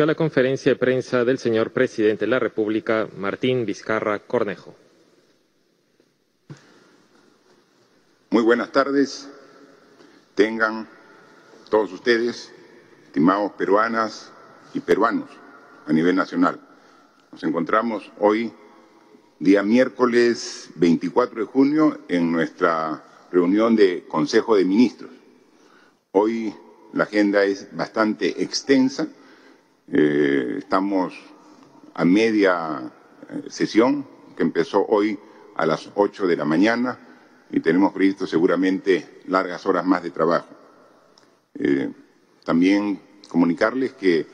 a la conferencia de prensa del señor presidente de la República, Martín Vizcarra Cornejo. Muy buenas tardes. Tengan todos ustedes, estimados peruanas y peruanos a nivel nacional. Nos encontramos hoy, día miércoles 24 de junio, en nuestra reunión de Consejo de Ministros. Hoy la agenda es bastante extensa. Eh, estamos a media eh, sesión que empezó hoy a las 8 de la mañana y tenemos previsto seguramente largas horas más de trabajo. Eh, también comunicarles que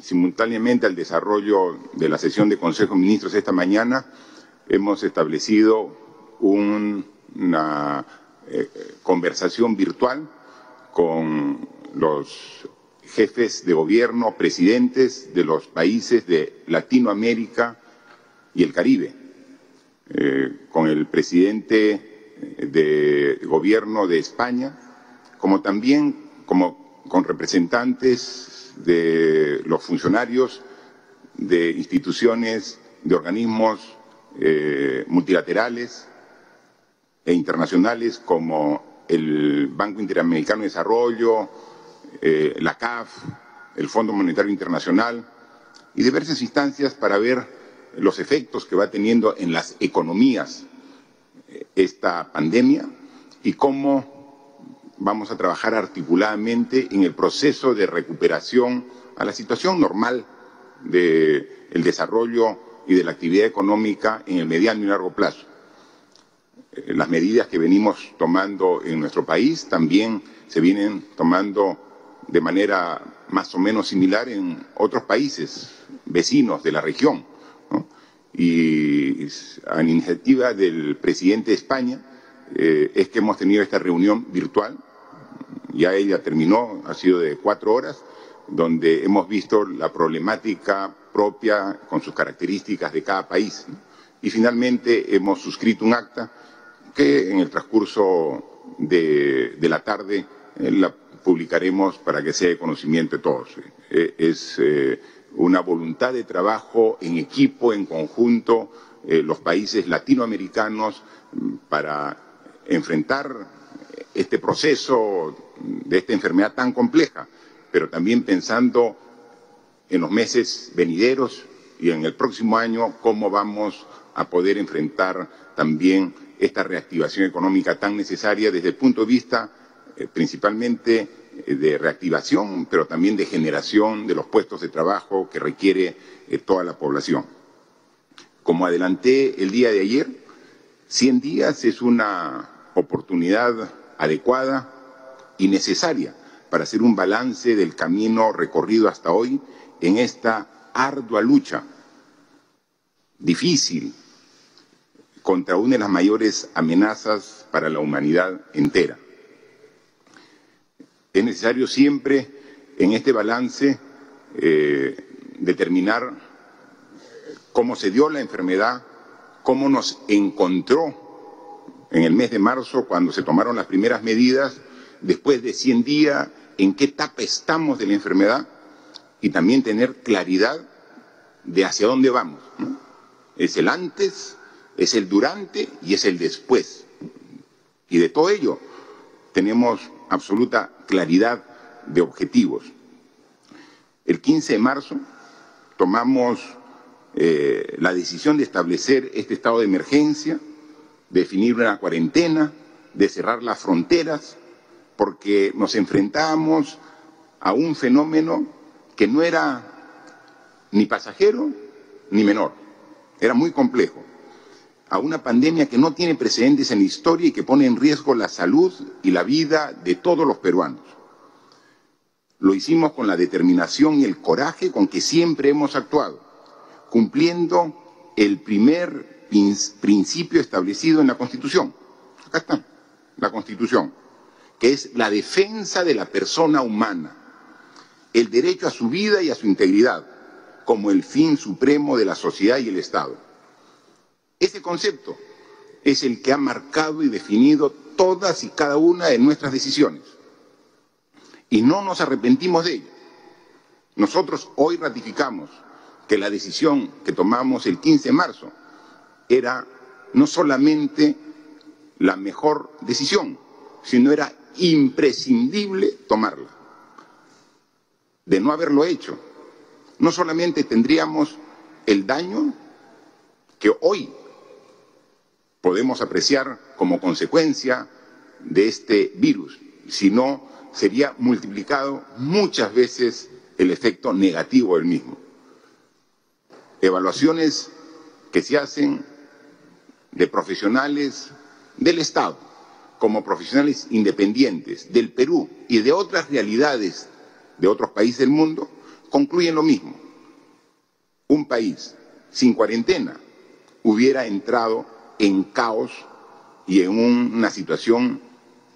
simultáneamente al desarrollo de la sesión de Consejo de Ministros esta mañana hemos establecido una conversación virtual con los jefes de gobierno, presidentes de los países de Latinoamérica y el Caribe, eh, con el presidente de gobierno de España, como también como, con representantes de los funcionarios de instituciones, de organismos eh, multilaterales e internacionales como el Banco Interamericano de Desarrollo, eh, la CAF, el Fondo Monetario Internacional y diversas instancias para ver los efectos que va teniendo en las economías eh, esta pandemia y cómo vamos a trabajar articuladamente en el proceso de recuperación a la situación normal del desarrollo y de la actividad económica en el mediano y largo plazo. Eh, las medidas que venimos tomando en nuestro país también se vienen tomando de manera más o menos similar en otros países vecinos de la región. Y a iniciativa del presidente de España eh, es que hemos tenido esta reunión virtual, ya ella terminó, ha sido de cuatro horas, donde hemos visto la problemática propia con sus características de cada país. Y finalmente hemos suscrito un acta que en el transcurso de, la tarde eh, la publicaremos para que sea de conocimiento de todos. Eh, es eh, una voluntad de trabajo en equipo, en conjunto, los países latinoamericanos mm, para enfrentar este proceso de esta enfermedad tan compleja, pero también pensando en los meses venideros y en el próximo año cómo vamos a poder enfrentar también esta reactivación económica tan necesaria desde el punto de vista eh, principalmente eh, de reactivación, pero también de generación de los puestos de trabajo que requiere eh, toda la población. Como adelanté el día de ayer, 100 días es una oportunidad adecuada y necesaria para hacer un balance del camino recorrido hasta hoy en esta ardua lucha, difícil, contra una de las mayores amenazas para la humanidad entera. Es necesario siempre en este balance eh, determinar cómo se dio la enfermedad, cómo nos encontró en el mes de marzo cuando se tomaron las primeras medidas, después de 100 días, en qué etapa estamos de la enfermedad y también tener claridad de hacia dónde vamos. Es el antes, es el durante y es el después. Y de todo ello tenemos absoluta claridad de objetivos. El 15 de marzo tomamos eh, la decisión de establecer este estado de emergencia, definir una cuarentena, de cerrar las fronteras, porque nos enfrentábamos a un fenómeno que no era ni pasajero ni menor, era muy complejo a una pandemia que no tiene precedentes en la historia y que pone en riesgo la salud y la vida de todos los peruanos. Lo hicimos con la determinación y el coraje con que siempre hemos actuado, cumpliendo el primer principio establecido en la Constitución. Acá está, la Constitución, que es la defensa de la persona humana, el derecho a su vida y a su integridad, como el fin supremo de la sociedad y el Estado ese concepto es el que ha marcado y definido todas y cada una de nuestras decisiones. Y no nos arrepentimos de ello. Nosotros hoy ratificamos que la decisión que tomamos el 15 de marzo era no solamente la mejor decisión, sino era imprescindible tomarla. De no haberlo hecho, no solamente tendríamos el daño que hoy podemos apreciar como consecuencia de este virus, sino sería multiplicado muchas veces el efecto negativo del mismo. Evaluaciones que se hacen de profesionales del Estado como profesionales independientes del Perú y de otras realidades de otros países del mundo concluyen lo mismo. Un país sin cuarentena hubiera entrado en caos y en una situación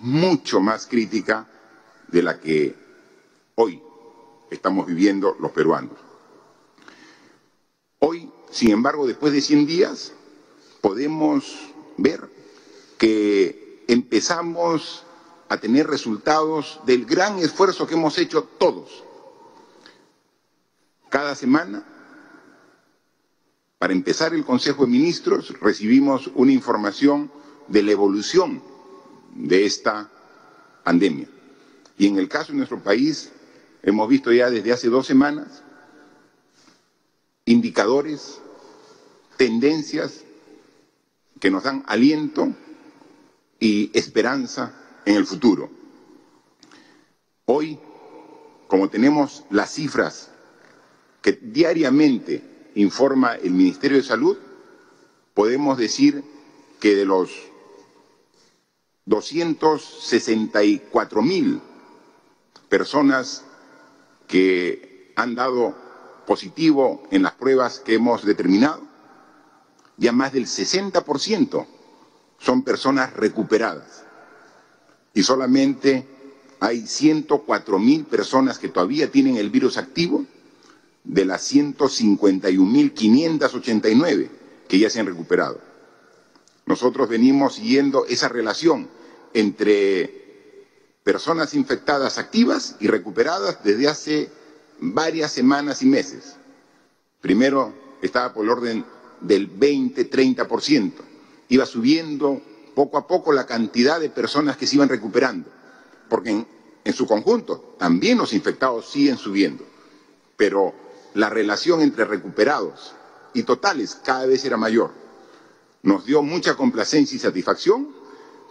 mucho más crítica de la que hoy estamos viviendo los peruanos. Hoy, sin embargo, después de 100 días, podemos ver que empezamos a tener resultados del gran esfuerzo que hemos hecho todos. Cada semana, para empezar el Consejo de Ministros, recibimos una información de la evolución de esta pandemia. Y en el caso de nuestro país, hemos visto ya desde hace dos semanas indicadores, tendencias que nos dan aliento y esperanza en el futuro. Hoy, como tenemos las cifras que diariamente informa el Ministerio de Salud, podemos decir que de los 264 mil personas que han dado positivo en las pruebas que hemos determinado, ya más del 60% son personas recuperadas. Y solamente hay 104 mil personas que todavía tienen el virus activo de las 151.589 que ya se han recuperado. Nosotros venimos siguiendo esa relación entre personas infectadas activas y recuperadas desde hace varias semanas y meses. Primero estaba por el orden del 20-30%. Iba subiendo poco a poco la cantidad de personas que se iban recuperando, porque en, su conjunto también los infectados siguen subiendo, pero la relación entre recuperados y totales cada vez era mayor. Nos dio mucha complacencia y satisfacción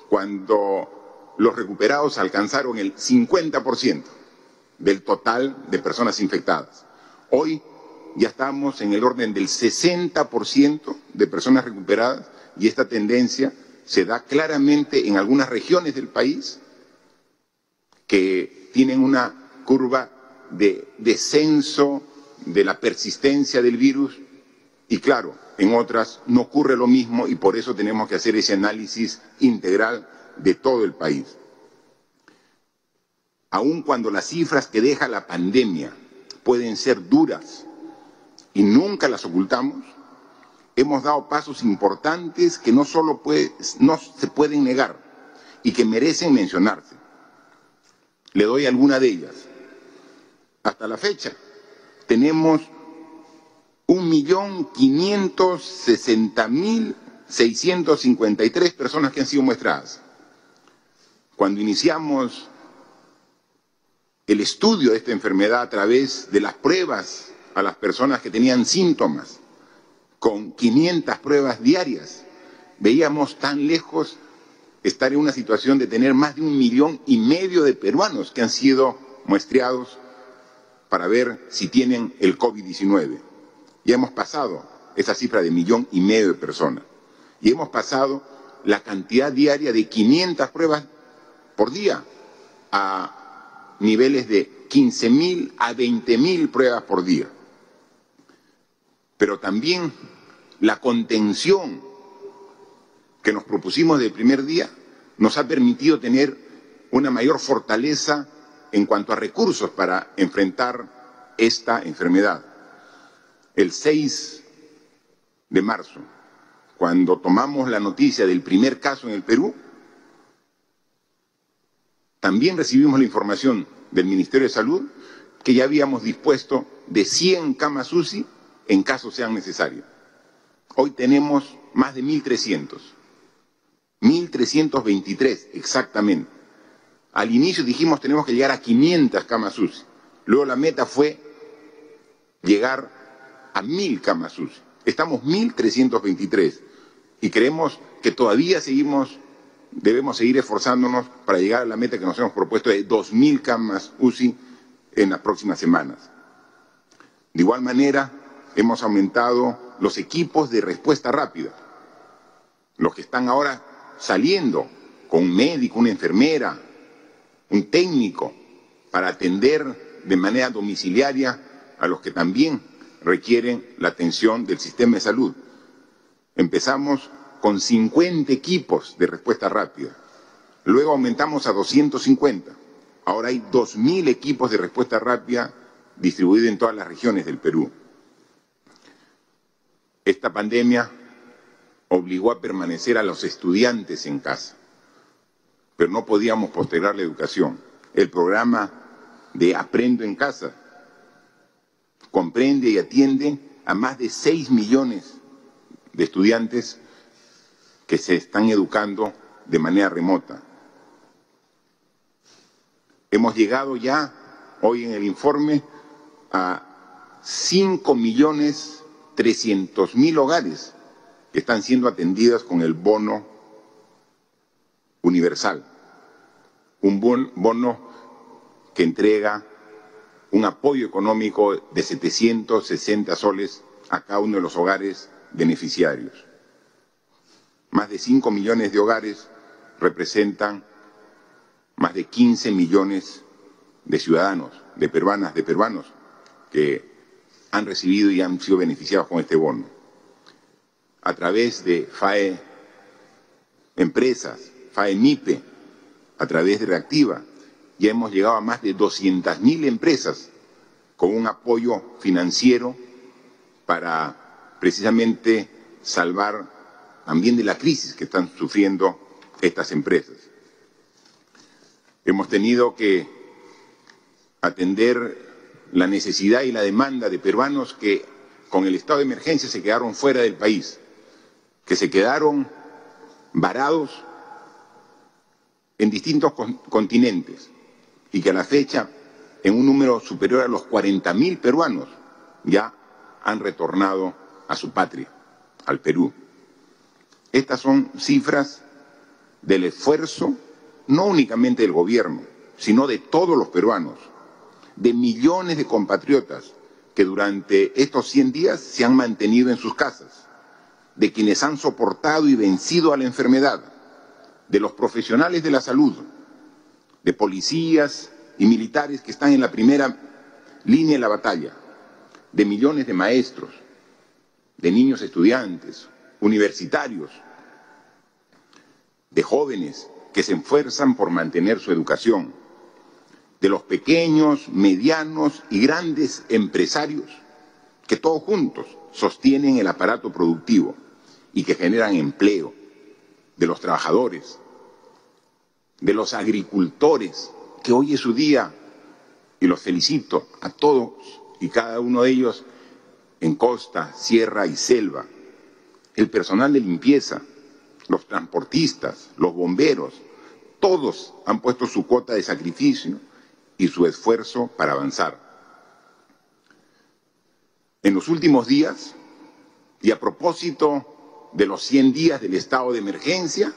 cuando los recuperados alcanzaron el 50% del total de personas infectadas. Hoy ya estamos en el orden del 60% de personas recuperadas y esta tendencia se da claramente en algunas regiones del país que tienen una curva de descenso de la persistencia del virus y claro, en otras no ocurre lo mismo y por eso tenemos que hacer ese análisis integral de todo el país. Aun cuando las cifras que deja la pandemia pueden ser duras y nunca las ocultamos, hemos dado pasos importantes que no solo no se pueden negar y que merecen mencionarse. Le doy alguna de ellas. Hasta la fecha tenemos un millón quinientos sesenta mil seiscientos cincuenta y tres personas que han sido muestradas. Cuando iniciamos el estudio de esta enfermedad a través de las pruebas a las personas que tenían síntomas, con 500 pruebas diarias, veíamos tan lejos estar en una situación de tener más de un millón y medio de peruanos que han sido muestreados para ver si tienen el COVID-19. Ya hemos pasado esa cifra de millón y medio de personas. Y hemos pasado la cantidad diaria de 500 pruebas por día a niveles de 15.000 a 20.000 pruebas por día. Pero también la contención que nos propusimos del primer día nos ha permitido tener una mayor fortaleza en cuanto a recursos para enfrentar esta enfermedad. El 6 de marzo, cuando tomamos la noticia del primer caso en el Perú, también recibimos la información del Ministerio de Salud que ya habíamos dispuesto de 100 camas UCI en caso sean necesarios. Hoy tenemos más de 1.300. 1.323 exactamente. Al inicio dijimos tenemos que llegar a 500 camas UCI. Luego la meta fue llegar a 1.000 camas UCI. Estamos 1.323 y creemos que todavía seguimos, debemos seguir esforzándonos para llegar a la meta que nos hemos propuesto de 2.000 camas UCI en las próximas semanas. De igual manera, hemos aumentado los equipos de respuesta rápida, los que están ahora saliendo con un médico, una enfermera, un técnico, para atender de manera domiciliaria a los que también requieren la atención del sistema de salud. Empezamos con 50 equipos de respuesta rápida, luego aumentamos a 250, ahora hay 2.000 equipos de respuesta rápida distribuidos en todas las regiones del Perú. Esta pandemia obligó a permanecer a los estudiantes en casa, pero no podíamos postergar la educación. El programa de Aprendo en Casa comprende y atiende a más de 6 millones de estudiantes que se están educando de manera remota. Hemos llegado ya, hoy en el informe, a 5 millones trescientos mil hogares que están siendo atendidas con el bono universal, un bono que entrega un apoyo económico de 760 soles a cada uno de los hogares beneficiarios. Más de 5 millones de hogares representan más de 15 millones de ciudadanos, de peruanas, de peruanos que han recibido y han sido beneficiados con este bono. A través de FAE Empresas, FAE MIPE, a través de Reactiva, ya hemos llegado a más de 200.000 empresas con un apoyo financiero para precisamente salvar también de la crisis que están sufriendo estas empresas. Hemos tenido que atender la necesidad y la demanda de peruanos que con el estado de emergencia se quedaron fuera del país, que se quedaron varados en distintos continentes y que a la fecha, en un número superior a los 40.000 peruanos, ya han retornado a su patria, al Perú. Estas son cifras del esfuerzo no únicamente del gobierno, sino de todos los peruanos de millones de compatriotas que durante estos 100 días se han mantenido en sus casas, de quienes han soportado y vencido a la enfermedad, de los profesionales de la salud, de policías y militares que están en la primera línea de la batalla, de millones de maestros, de niños estudiantes, universitarios, de jóvenes que se esfuerzan por mantener su educación de los pequeños, medianos y grandes empresarios que todos juntos sostienen el aparato productivo y que generan empleo, de los trabajadores, de los agricultores, que hoy es su día, y los felicito a todos y cada uno de ellos en costa, sierra y selva, el personal de limpieza, los transportistas, los bomberos, todos han puesto su cuota de sacrificio y su esfuerzo para avanzar. En los últimos días, y a propósito de los 100 días del estado de emergencia,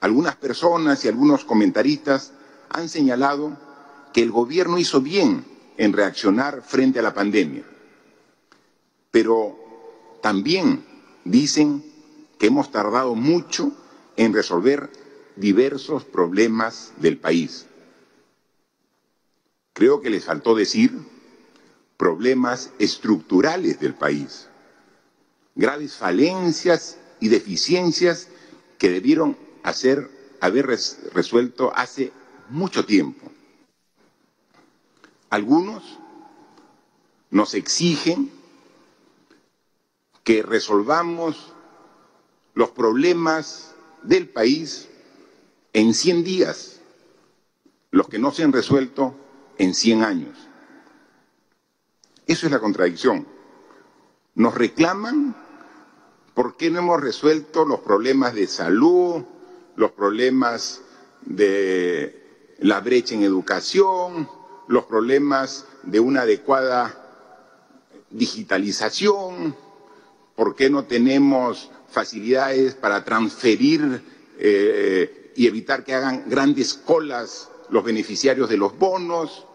algunas personas y algunos comentaristas han señalado que el gobierno hizo bien en reaccionar frente a la pandemia, pero también dicen que hemos tardado mucho en resolver diversos problemas del país. Creo que les faltó decir problemas estructurales del país, graves falencias y deficiencias que debieron hacer, haber resuelto hace mucho tiempo. Algunos nos exigen que resolvamos los problemas del país en 100 días. Los que no se han resuelto en 100 años. Eso es la contradicción. Nos reclaman por qué no hemos resuelto los problemas de salud, los problemas de la brecha en educación, los problemas de una adecuada digitalización, por qué no tenemos facilidades para transferir eh, y evitar que hagan grandes colas los beneficiarios de los bonos,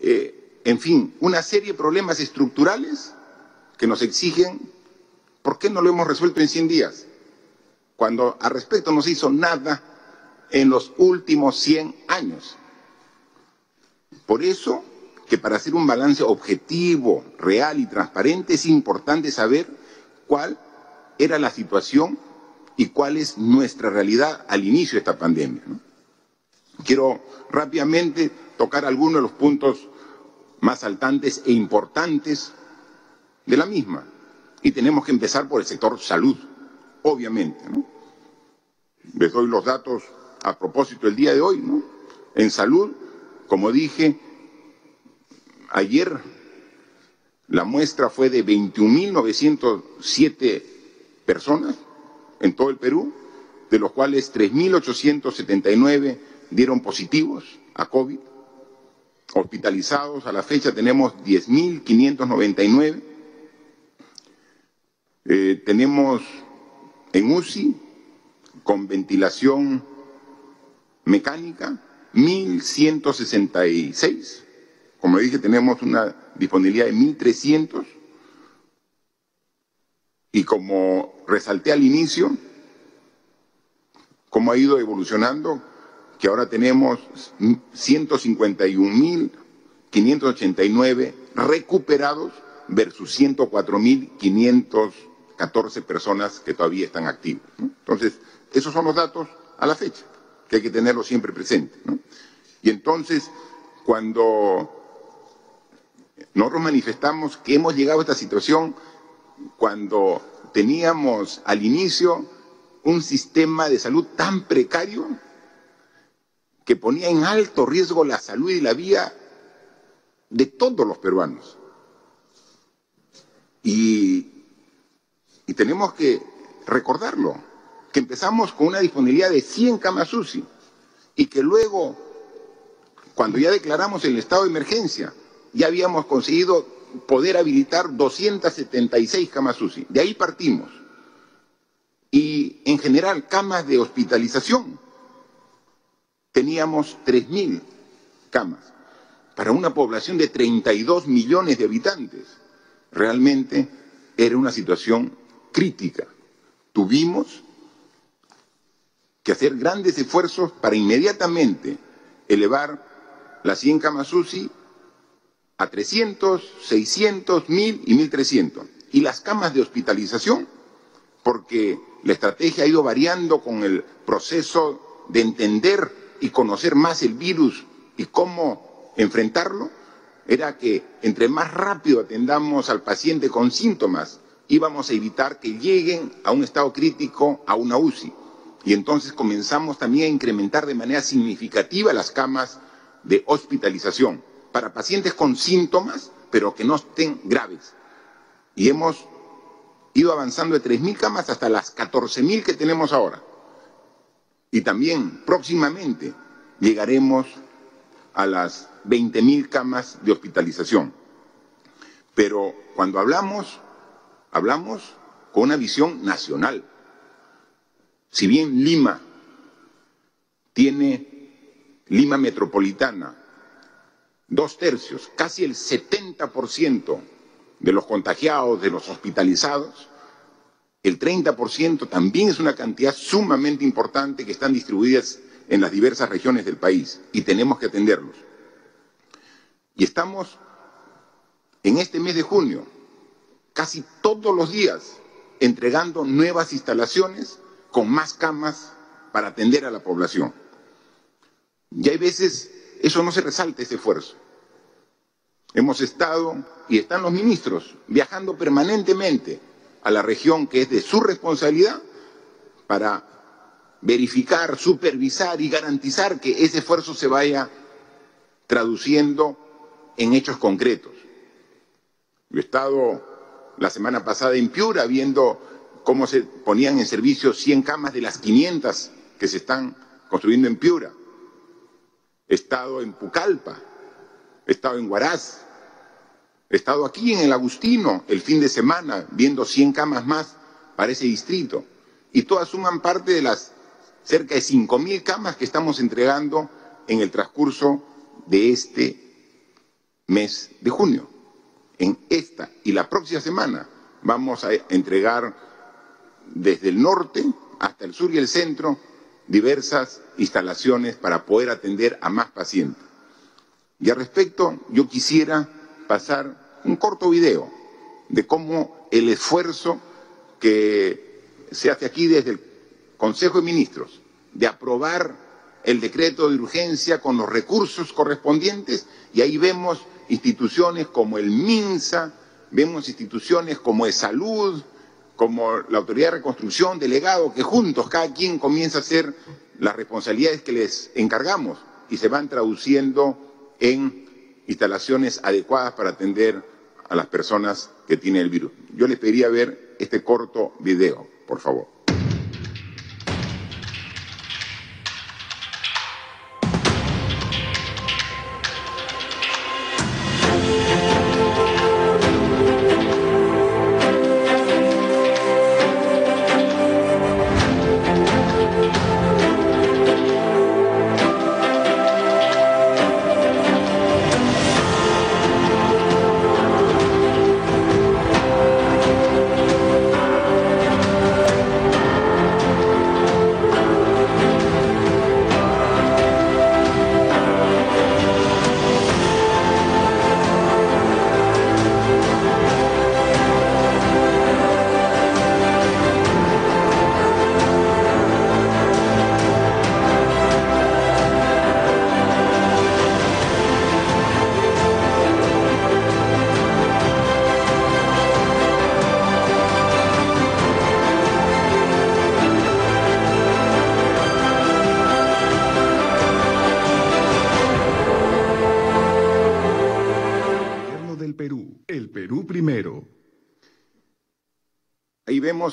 eh, en fin, una serie de problemas estructurales que nos exigen, ¿por qué no lo hemos resuelto en 100 días? Cuando al respecto no se hizo nada en los últimos 100 años. Por eso que para hacer un balance objetivo, real y transparente es importante saber cuál era la situación y cuál es nuestra realidad al inicio de esta pandemia. Quiero rápidamente tocar algunos de los puntos más saltantes e importantes de la misma. Y tenemos que empezar por el sector salud, obviamente. Les doy los datos a propósito del día de hoy. En salud, como dije, ayer la muestra fue de 21.907 personas en todo el Perú, de los cuales 3.879 dieron positivos a COVID. Hospitalizados a la fecha tenemos 10.599. Eh, tenemos en UCI con ventilación mecánica 1.166. Como dije, tenemos una disponibilidad de 1.300 y como resalté al inicio, cómo ha ido evolucionando, que ahora tenemos 151.589 recuperados versus 104.514 personas que todavía están activas. Entonces, esos son los datos a la fecha, que hay que tenerlos siempre presentes. Y entonces, cuando nosotros manifestamos que hemos llegado a esta situación cuando teníamos al inicio un sistema de salud tan precario que ponía en alto riesgo la salud y la vida de todos los peruanos. Y, tenemos que recordarlo, que empezamos con una disponibilidad de 100 camas UCI y que luego, cuando ya declaramos el estado de emergencia, ya habíamos conseguido poder habilitar 276 camas UCI. De ahí partimos. Y en general, camas de hospitalización. Teníamos 3.000 camas para una población de 32 millones de habitantes. Realmente era una situación crítica. Tuvimos que hacer grandes esfuerzos para inmediatamente elevar las 100 camas UCI a 300, 600, 1000 y 1300. Y las camas de hospitalización, porque la estrategia ha ido variando con el proceso de entender y conocer más el virus y cómo enfrentarlo, era que entre más rápido atendamos al paciente con síntomas, íbamos a evitar que lleguen a un estado crítico, a una UCI. Y entonces comenzamos también a incrementar de manera significativa las camas de hospitalización para pacientes con síntomas, pero que no estén graves. Y hemos ido avanzando de 3.000 camas hasta las 14.000 que tenemos ahora. Y también próximamente llegaremos a las 20.000 camas de hospitalización. Pero cuando hablamos, hablamos con una visión nacional. Si bien Lima tiene Lima metropolitana, dos tercios, casi el 70% de los contagiados, de los hospitalizados, el 30% también es una cantidad sumamente importante que están distribuidas en las diversas regiones del país y tenemos que atenderlos. Y estamos en este mes de junio, casi todos los días, entregando nuevas instalaciones con más camas para atender a la población. Y hay veces eso no se resalta, ese esfuerzo. Hemos estado, y están los ministros, viajando permanentemente a la región que es de su responsabilidad para verificar, supervisar y garantizar que ese esfuerzo se vaya traduciendo en hechos concretos. Yo he estado la semana pasada en Piura viendo cómo se ponían en servicio 100 camas de las 500 que se están construyendo en Piura. He estado en Pucallpa, he estado en Huaraz, he estado aquí en el Agustino el fin de semana viendo 100 camas más para ese distrito. Y todas suman parte de las cerca de 5.000 camas que estamos entregando en el transcurso de este mes de junio. En esta y la próxima semana vamos a entregar desde el norte hasta el sur y el centro diversas instalaciones para poder atender a más pacientes. Y al respecto, yo quisiera pasar un corto video de cómo el esfuerzo que se hace aquí desde el Consejo de Ministros de aprobar el decreto de urgencia con los recursos correspondientes y ahí vemos instituciones como el MINSA, vemos instituciones como de salud, como la Autoridad de Reconstrucción, delegado, que juntos cada quien comienza a hacer las responsabilidades que les encargamos y se van traduciendo en instalaciones adecuadas para atender a las personas que tienen el virus. Yo les pediría ver este corto video, por favor.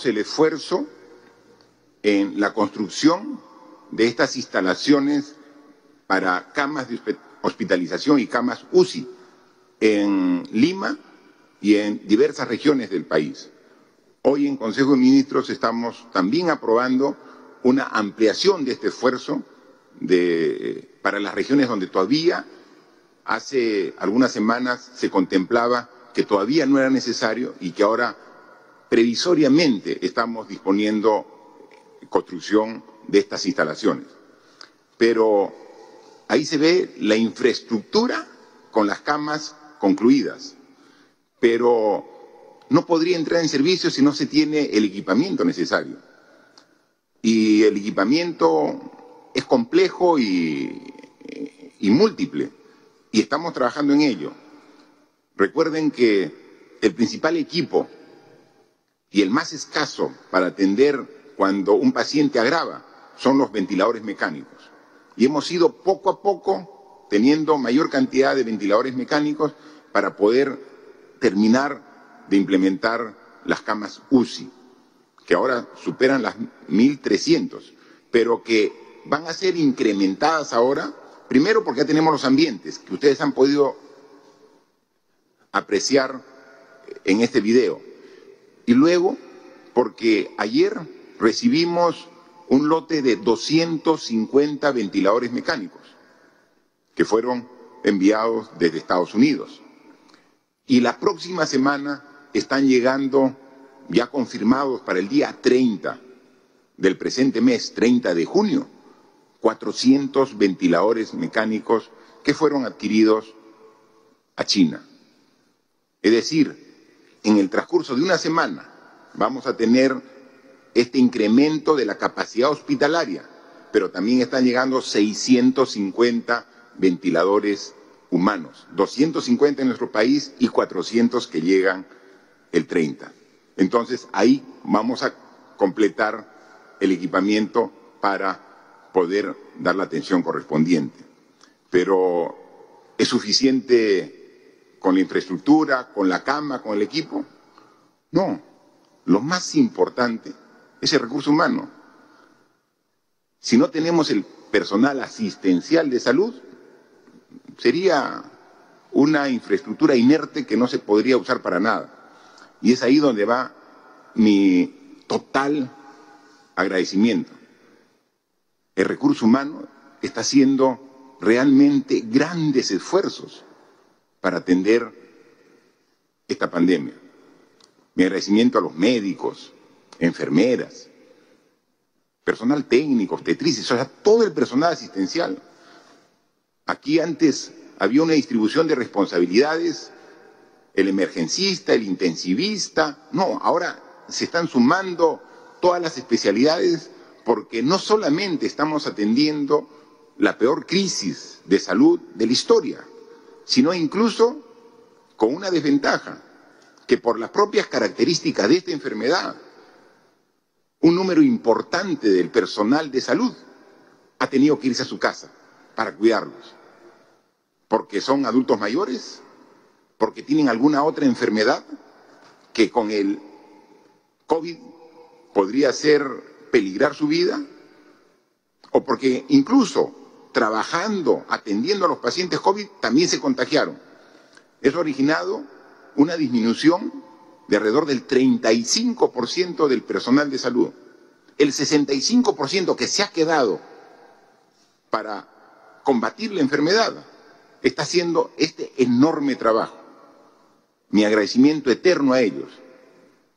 El esfuerzo en la construcción de estas instalaciones para camas de hospitalización y camas UCI en Lima y en diversas regiones del país. Hoy en Consejo de Ministros estamos también aprobando una ampliación de este esfuerzo para las regiones donde todavía hace algunas semanas se contemplaba que todavía no era necesario y que ahora previsoriamente estamos disponiendo construcción de estas instalaciones. Pero ahí se ve la infraestructura con las camas concluidas, pero no podría entrar en servicio si no se tiene el equipamiento necesario. Y el equipamiento es complejo y, y múltiple, y estamos trabajando en ello. Recuerden que el principal equipo y el más escaso para atender cuando un paciente agrava son los ventiladores mecánicos. Y hemos ido poco a poco teniendo mayor cantidad de ventiladores mecánicos para poder terminar de implementar las camas UCI, que ahora superan las 1.300, pero que van a ser incrementadas ahora, primero porque ya tenemos los ambientes que ustedes han podido apreciar en este video, y luego, porque ayer recibimos un lote de 250 ventiladores mecánicos que fueron enviados desde Estados Unidos. Y la próxima semana están llegando, ya confirmados para el día 30 del presente mes, 30 de junio, 400 ventiladores mecánicos que fueron adquiridos a China. Es decir, en el transcurso de una semana vamos a tener este incremento de la capacidad hospitalaria, pero también están llegando 650 ventiladores humanos, 250 en nuestro país y 400 que llegan el 30. Entonces ahí vamos a completar el equipamiento para poder dar la atención correspondiente. Pero ¿Es suficiente con la infraestructura, con la cama, con el equipo? No. Lo más importante es el recurso humano. Si no tenemos el personal asistencial de salud, sería una infraestructura inerte que no se podría usar para nada. Y es ahí donde va mi total agradecimiento. El recurso humano está haciendo realmente grandes esfuerzos para atender esta pandemia. Mi agradecimiento a los médicos, enfermeras, personal técnico, obstetrices, o sea, todo el personal asistencial. Aquí antes había una distribución de responsabilidades, el emergencista, el intensivista, no, ahora se están sumando todas las especialidades porque no solamente estamos atendiendo la peor crisis de salud de la historia, sino incluso con una desventaja, que por las propias características de esta enfermedad, un número importante del personal de salud ha tenido que irse a su casa para cuidarlos, porque son adultos mayores, porque tienen alguna otra enfermedad que con el COVID podría ser peligrar su vida, o porque incluso trabajando, atendiendo a los pacientes COVID, también se contagiaron. Eso ha originado una disminución de alrededor del 35% del personal de salud. El 65% que se ha quedado para combatir la enfermedad está haciendo este enorme trabajo. Mi agradecimiento eterno a ellos,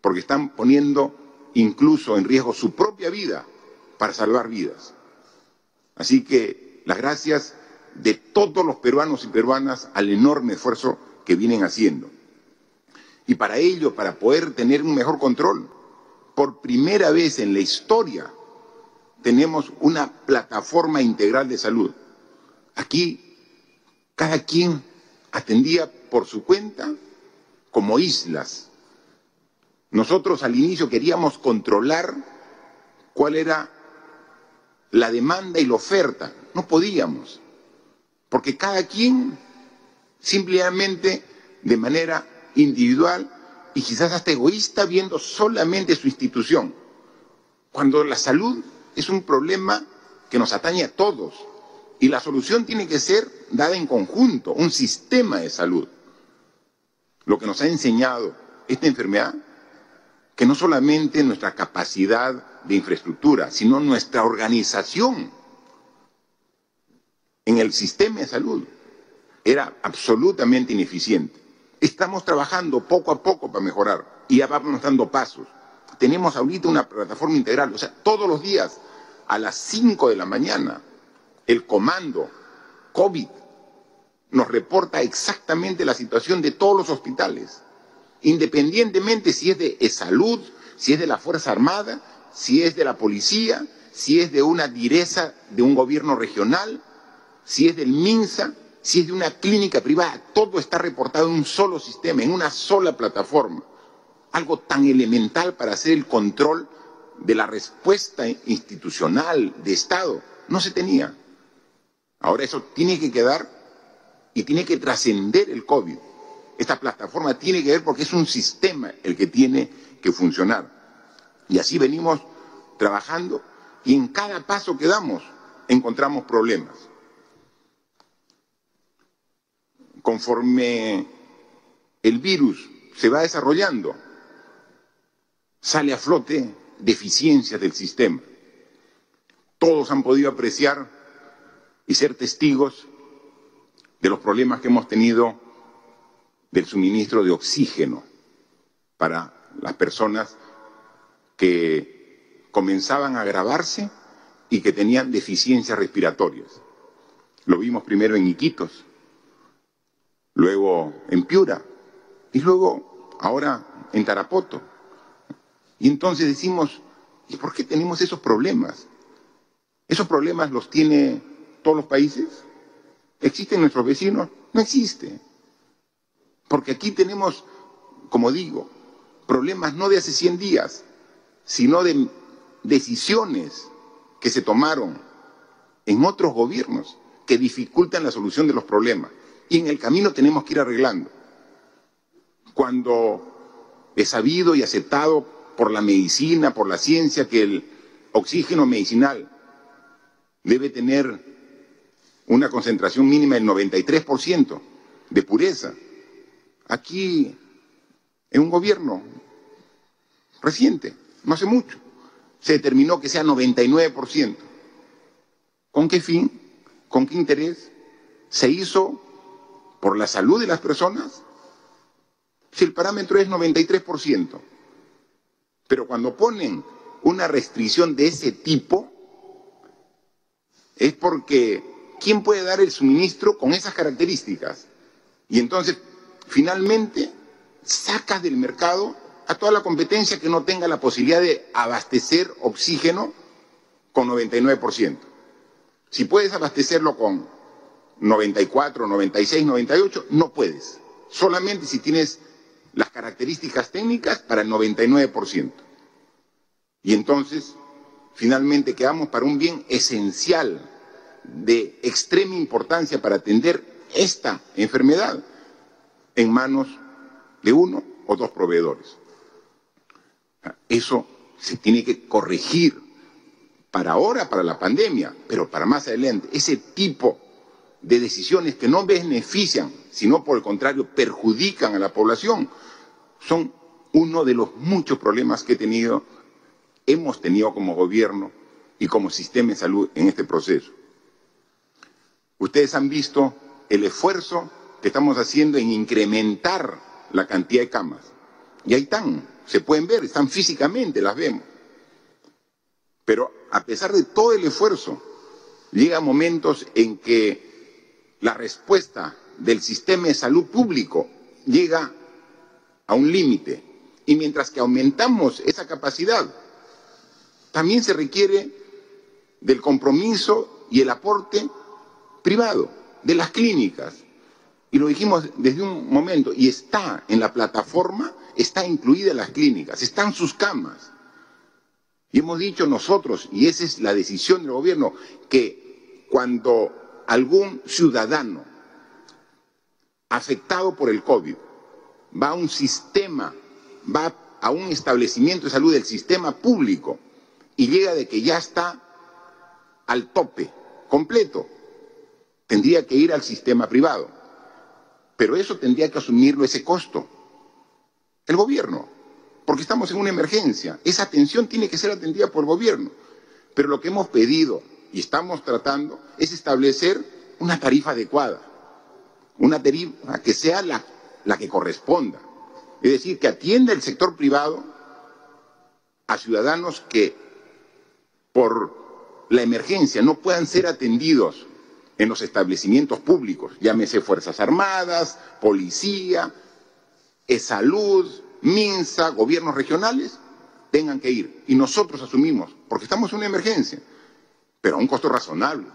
porque están poniendo incluso en riesgo su propia vida para salvar vidas. Así que las gracias de todos los peruanos y peruanas al enorme esfuerzo que vienen haciendo. Y para ello, para poder tener un mejor control, por primera vez en la historia tenemos una plataforma integral de salud. Aquí cada quien atendía por su cuenta como islas. Nosotros al inicio queríamos controlar cuál era la demanda y la oferta. No podíamos, porque cada quien simplemente de manera individual y quizás hasta egoísta viendo solamente su institución, cuando la salud es un problema que nos atañe a todos y la solución tiene que ser dada en conjunto, un sistema de salud. Lo que nos ha enseñado esta enfermedad, que no solamente nuestra capacidad de infraestructura, sino nuestra organización en el sistema de salud era absolutamente ineficiente. Estamos trabajando poco a poco para mejorar y ya vamos dando pasos. Tenemos ahorita una plataforma integral, o sea, todos los días a las 5 de la mañana el comando COVID nos reporta exactamente la situación de todos los hospitales, independientemente si es de salud, si es de la Fuerza Armada, si es de la policía, si es de una direza de un gobierno regional, si es del MINSA, si es de una clínica privada, todo está reportado en un solo sistema, en una sola plataforma. Algo tan elemental para hacer el control de la respuesta institucional de Estado no se tenía. Ahora eso tiene que quedar y tiene que trascender el COVID. Esta plataforma tiene que ver porque es un sistema el que tiene que funcionar. Y así venimos trabajando y en cada paso que damos encontramos problemas. Conforme el virus se va desarrollando, sale a flote deficiencias del sistema. Todos han podido apreciar y ser testigos de los problemas que hemos tenido del suministro de oxígeno para las personas que comenzaban a agravarse y que tenían deficiencias respiratorias. Lo vimos primero en Iquitos, luego en Piura y luego ahora en Tarapoto. Y entonces decimos, ¿y por qué tenemos esos problemas? ¿Esos problemas los tiene todos los países? ¿Existen nuestros vecinos? No existe. Porque aquí tenemos, como digo, problemas no de hace 100 días, sino de decisiones que se tomaron en otros gobiernos que dificultan la solución de los problemas. Y en el camino tenemos que ir arreglando. Cuando es sabido y aceptado por la medicina, por la ciencia, que el oxígeno medicinal debe tener una concentración mínima del 93% de pureza. Aquí, en un gobierno reciente, no hace mucho, se determinó que sea 99%. ¿Con qué fin? ¿Con qué interés? ¿Se hizo por la salud de las personas? Si el parámetro es 93%. Pero cuando ponen una restricción de ese tipo, es porque ¿quién puede dar el suministro con esas características? Y entonces, finalmente, sacas del mercado a toda la competencia que no tenga la posibilidad de abastecer oxígeno con 99%. Si puedes abastecerlo con 94, 96, 98, no puedes. Solamente si tienes las características técnicas para el 99%. Y entonces, finalmente quedamos para un bien esencial de extrema importancia para atender esta enfermedad en manos de uno o dos proveedores. Eso se tiene que corregir para ahora, para la pandemia, pero para más adelante. Ese tipo de decisiones que no benefician, sino por el contrario perjudican a la población, son uno de los muchos problemas que he tenido, hemos tenido como gobierno y como sistema de salud en este proceso. Ustedes han visto el esfuerzo que estamos haciendo en incrementar la cantidad de camas. Y ahí están, se pueden ver, están físicamente, las vemos. Pero a pesar de todo el esfuerzo, llega momentos en que la respuesta del sistema de salud público llega a un límite. Y mientras que aumentamos esa capacidad, también se requiere del compromiso y el aporte privado, de las clínicas. Y lo dijimos desde un momento, y está en la plataforma, está incluida las clínicas, están sus camas. Y hemos dicho nosotros, y esa es la decisión del gobierno, que cuando algún ciudadano afectado por el COVID va a un sistema, va a un establecimiento de salud del sistema público y llega de que ya está al tope completo, tendría que ir al sistema privado. Pero eso tendría que asumirlo ese costo. El gobierno, porque estamos en una emergencia. Esa atención tiene que ser atendida por el gobierno. Pero lo que hemos pedido y estamos tratando es establecer una tarifa adecuada, una tarifa que sea la, la que corresponda. Es decir, que atienda el sector privado a ciudadanos que por la emergencia no puedan ser atendidos en los establecimientos públicos, llámese Fuerzas Armadas, Policía, Salud, MINSA, gobiernos regionales, tengan que ir. Y nosotros asumimos, porque estamos en una emergencia, pero a un costo razonable.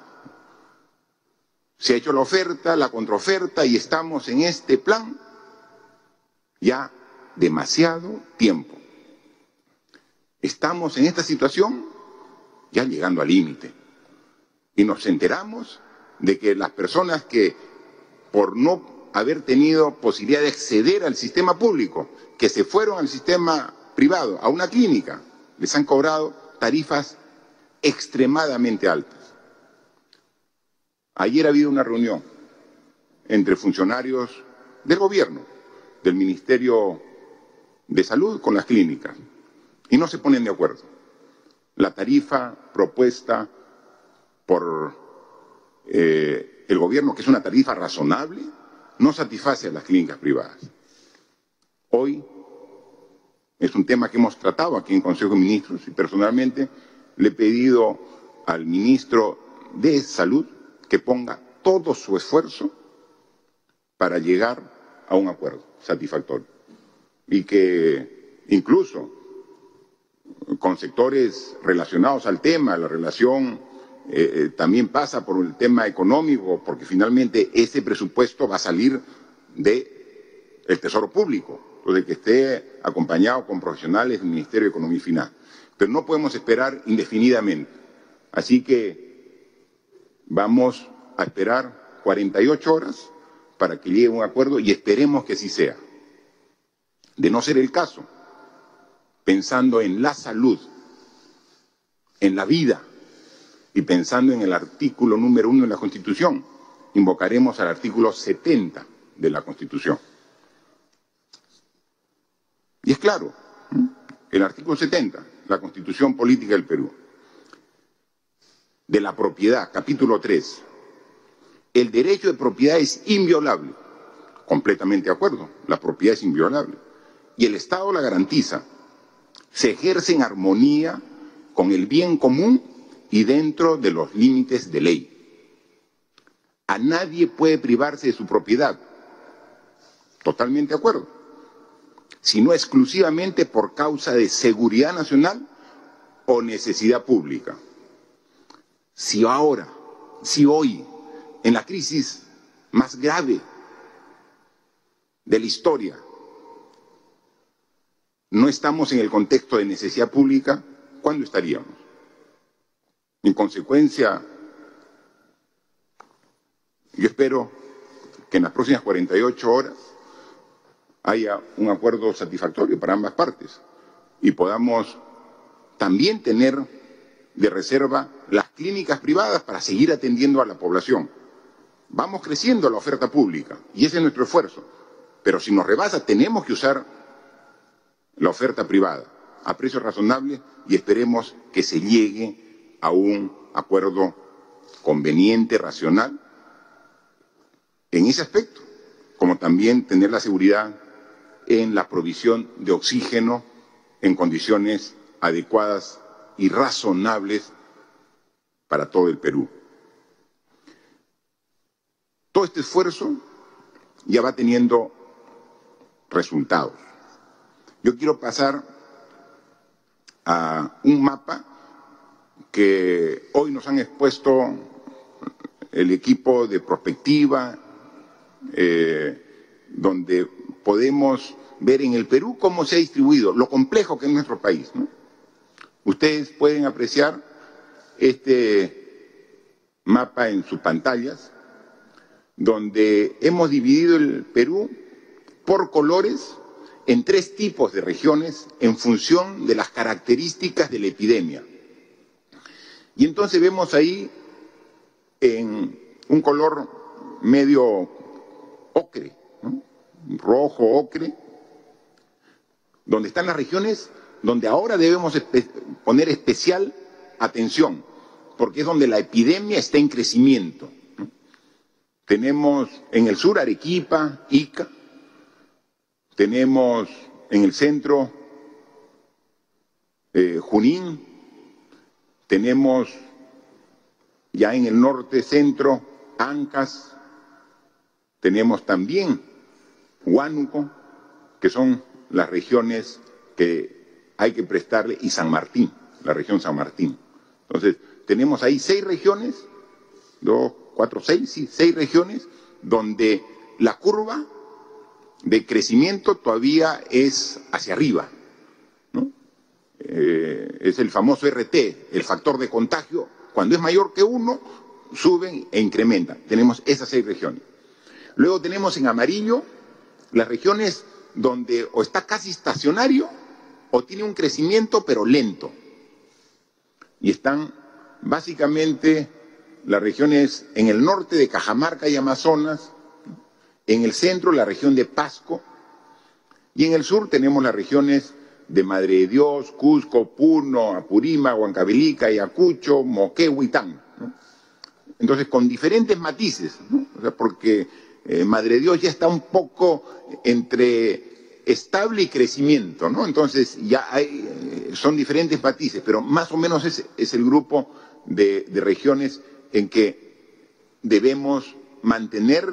Se ha hecho la oferta, la contraoferta y estamos en este plan ya demasiado tiempo. Estamos en esta situación ya llegando al límite. Y nos enteramos de que las personas que por no haber tenido posibilidad de acceder al sistema público, que se fueron al sistema privado, a una clínica, les han cobrado tarifas extremadamente altas. Ayer ha habido una reunión entre funcionarios del gobierno, del Ministerio de Salud con las clínicas, y no se ponen de acuerdo. La tarifa propuesta por eh, el gobierno, que es una tarifa razonable, no satisface a las clínicas privadas. Hoy es un tema que hemos tratado aquí en Consejo de Ministros y personalmente le he pedido al ministro de Salud que ponga todo su esfuerzo para llegar a un acuerdo satisfactorio y que incluso con sectores relacionados al tema, la relación eh, eh, también pasa por el tema económico, porque finalmente ese presupuesto va a salir del el Tesoro Público, de que esté acompañado con profesionales del Ministerio de Economía y Finanzas. Pero no podemos esperar indefinidamente. Así que vamos a esperar 48 horas para que llegue un acuerdo y esperemos que así sea. De no ser el caso, pensando en la salud, en la vida y pensando en el artículo número uno de la Constitución, invocaremos al artículo 70 de la Constitución. Y es claro, el artículo 70, la Constitución Política del Perú, de la propiedad, capítulo 3, el derecho de propiedad es inviolable. Completamente de acuerdo, la propiedad es inviolable. Y el Estado la garantiza. Se ejerce en armonía con el bien común y dentro de los límites de ley. A nadie puede privarse de su propiedad. Totalmente de acuerdo. Sino exclusivamente por causa de seguridad nacional o necesidad pública. Si ahora, si hoy, en la crisis más grave de la historia, no estamos en el contexto de necesidad pública, ¿cuándo estaríamos? En consecuencia, yo espero que en las próximas 48 horas haya un acuerdo satisfactorio para ambas partes y podamos también tener de reserva las clínicas privadas para seguir atendiendo a la población. Vamos creciendo la oferta pública y ese es nuestro esfuerzo. Pero si nos rebasa, tenemos que usar la oferta privada a precio razonable y esperemos que se llegue a un acuerdo conveniente, racional, en ese aspecto, como también tener la seguridad en la provisión de oxígeno en condiciones adecuadas y razonables para todo el Perú. Todo este esfuerzo ya va teniendo resultados. Yo quiero pasar a un mapa que hoy nos han expuesto el equipo de prospectiva, eh, donde podemos ver en el Perú cómo se ha distribuido, lo complejo que es nuestro país. Ustedes pueden apreciar este mapa en sus pantallas, donde hemos dividido el Perú por colores en tres tipos de regiones en función de las características de la epidemia. Y entonces vemos ahí en un color medio ocre, rojo ocre, donde están las regiones donde ahora debemos poner especial atención, porque es donde la epidemia está en crecimiento. Tenemos en el sur Arequipa, Ica, tenemos en el centro eh, Junín, tenemos ya en el norte centro Ancas, tenemos también Huánuco, que son las regiones que hay que prestarle, y San Martín, la región San Martín. Entonces, tenemos ahí seis regiones, dos, cuatro, seis, sí, seis regiones, donde la curva de crecimiento todavía es hacia arriba. ¿no? Eh, es el famoso RT, el factor de contagio. Cuando es mayor que uno, suben e incrementan. Tenemos esas seis regiones. Luego tenemos en amarillo las regiones donde o está casi estacionario o tiene un crecimiento pero lento. Y están básicamente las regiones en el norte de Cajamarca y Amazonas, en el centro la región de Pasco y en el sur tenemos las regiones de Madre de Dios, Cusco, Puno, Apurima, Huancavelica, Ayacucho, Moquegua y Entonces, con diferentes matices, porque eh, Madre Dios ya está un poco entre estable y crecimiento, ¿no? Entonces, ya hay, eh, son diferentes matices, pero más o menos es, es el grupo de, de regiones en que debemos mantener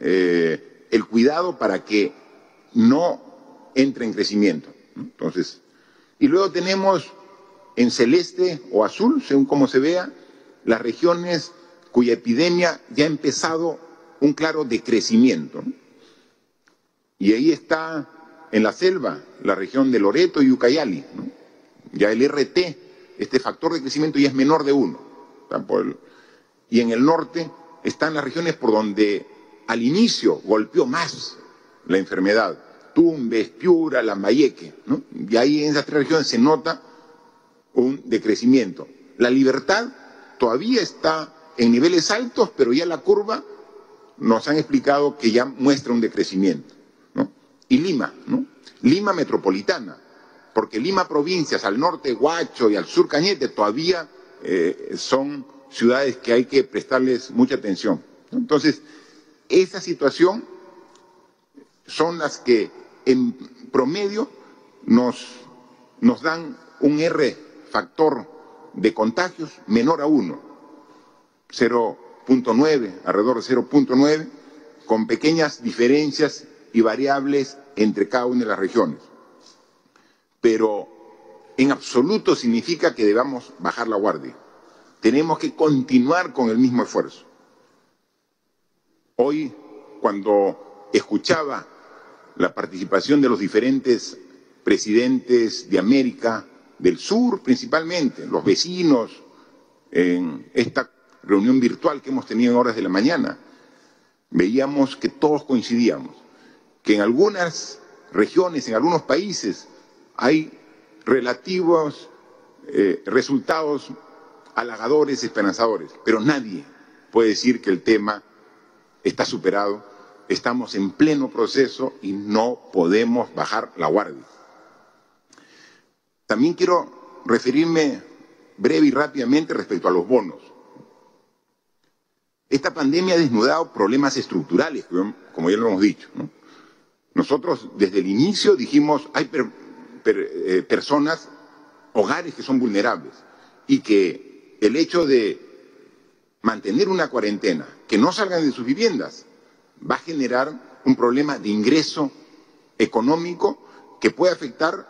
eh, el cuidado para que no entre en crecimiento. Entonces, y luego tenemos en celeste o azul, según como se vea, las regiones cuya epidemia ya ha empezado un claro decrecimiento. Y ahí está en la selva la región de Loreto y Ucayali. Ya el RT, este factor de crecimiento ya es menor de uno. Y en el norte están las regiones por donde al inicio golpeó más la enfermedad, Tumbes, Piura, Lambayeque, ¿no? y ahí en esas tres regiones se nota un decrecimiento. La libertad todavía está en niveles altos, pero ya la curva nos han explicado que ya muestra un decrecimiento. Y Lima, ¿no? Lima metropolitana, porque Lima provincias, al norte Huacho y al sur Cañete, todavía eh, son ciudades que hay que prestarles mucha atención. Entonces, esa situación son las que en promedio nos, nos dan un R factor de contagios menor a 1, 0.9, alrededor de 0.9, con pequeñas diferencias y variables entre cada una de las regiones. Pero en absoluto significa que debamos bajar la guardia. Tenemos que continuar con el mismo esfuerzo. Hoy, cuando escuchaba la participación de los diferentes presidentes de América, del sur principalmente, los vecinos, en esta reunión virtual que hemos tenido en horas de la mañana, veíamos que todos coincidíamos, que en algunas regiones, en algunos países, hay relativos eh, resultados halagadores, esperanzadores, pero nadie puede decir que el tema está superado, estamos en pleno proceso y no podemos bajar la guardia. También quiero referirme breve y rápidamente respecto a los bonos. Esta pandemia ha desnudado problemas estructurales, como ya lo hemos dicho. Nosotros desde el inicio dijimos, hay eh, personas, hogares que son vulnerables y que el hecho de mantener una cuarentena, que no salgan de sus viviendas, va a generar un problema de ingreso económico que puede afectar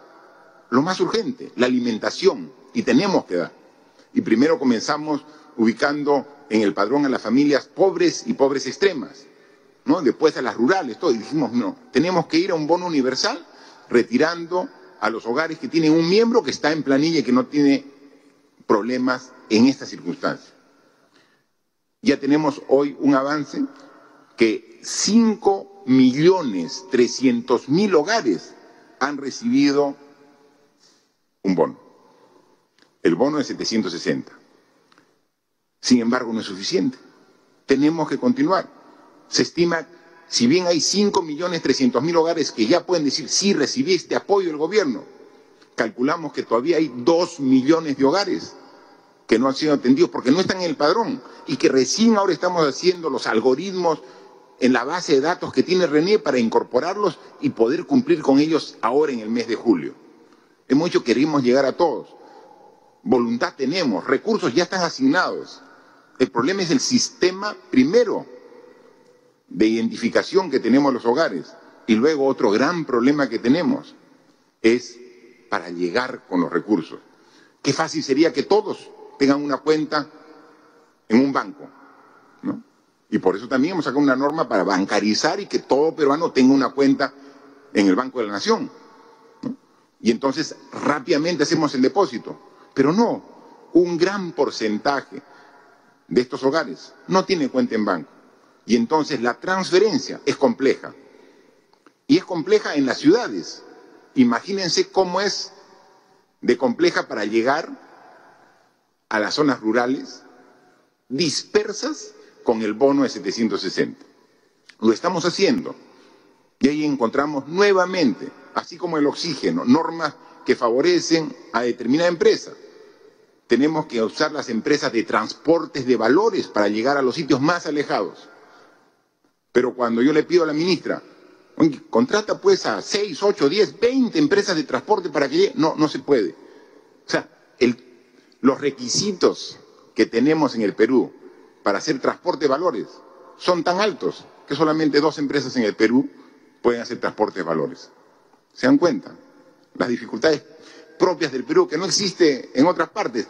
lo más urgente, la alimentación, y tenemos que dar. Y primero comenzamos ubicando en el padrón a las familias pobres y pobres extremas, ¿no? Después a las rurales, todo, y dijimos, no, tenemos que ir a un bono universal retirando a los hogares que tienen un miembro que está en planilla y que no tiene problemas en estas circunstancias. Ya tenemos hoy un avance que 5 millones 300 mil hogares han recibido un bono. El bono es 760. Sin embargo, no es suficiente. Tenemos que continuar. Se estima, si bien hay 5 millones 300 mil hogares que ya pueden decir, sí, recibí este apoyo del gobierno, calculamos que todavía hay 2 millones de hogares que no han sido atendidos porque no están en el padrón y que recién ahora estamos haciendo los algoritmos en la base de datos que tiene René para incorporarlos y poder cumplir con ellos ahora en el mes de julio. Hemos dicho que queremos llegar a todos. Voluntad tenemos, recursos ya están asignados. El problema es el sistema primero de identificación que tenemos en los hogares. Y luego otro gran problema que tenemos es para llegar con los recursos. Qué fácil sería que todos tengan una cuenta en un banco. ¿no? Y por eso también hemos sacado una norma para bancarizar y que todo peruano tenga una cuenta en el Banco de la Nación y entonces rápidamente hacemos el depósito. Pero no, un gran porcentaje de estos hogares no tiene cuenta en banco. Y entonces la transferencia es compleja. Y es compleja en las ciudades. Imagínense cómo es de compleja para llegar a las zonas rurales dispersas con el bono de 760. Lo estamos haciendo. Y ahí encontramos nuevamente así como el oxígeno, normas que favorecen a determinada empresa. Tenemos que usar las empresas de transportes de valores para llegar a los sitios más alejados. Pero cuando yo le pido a la ministra, contrata pues a 6, 8, 10, 20 empresas de transporte para que llegue, no, no se puede. O sea, los requisitos que tenemos en el Perú para hacer transporte de valores son tan altos que solamente dos empresas en el Perú pueden hacer transporte de valores. ¿Se dan cuenta? Las dificultades propias del Perú que no existe en otras partes,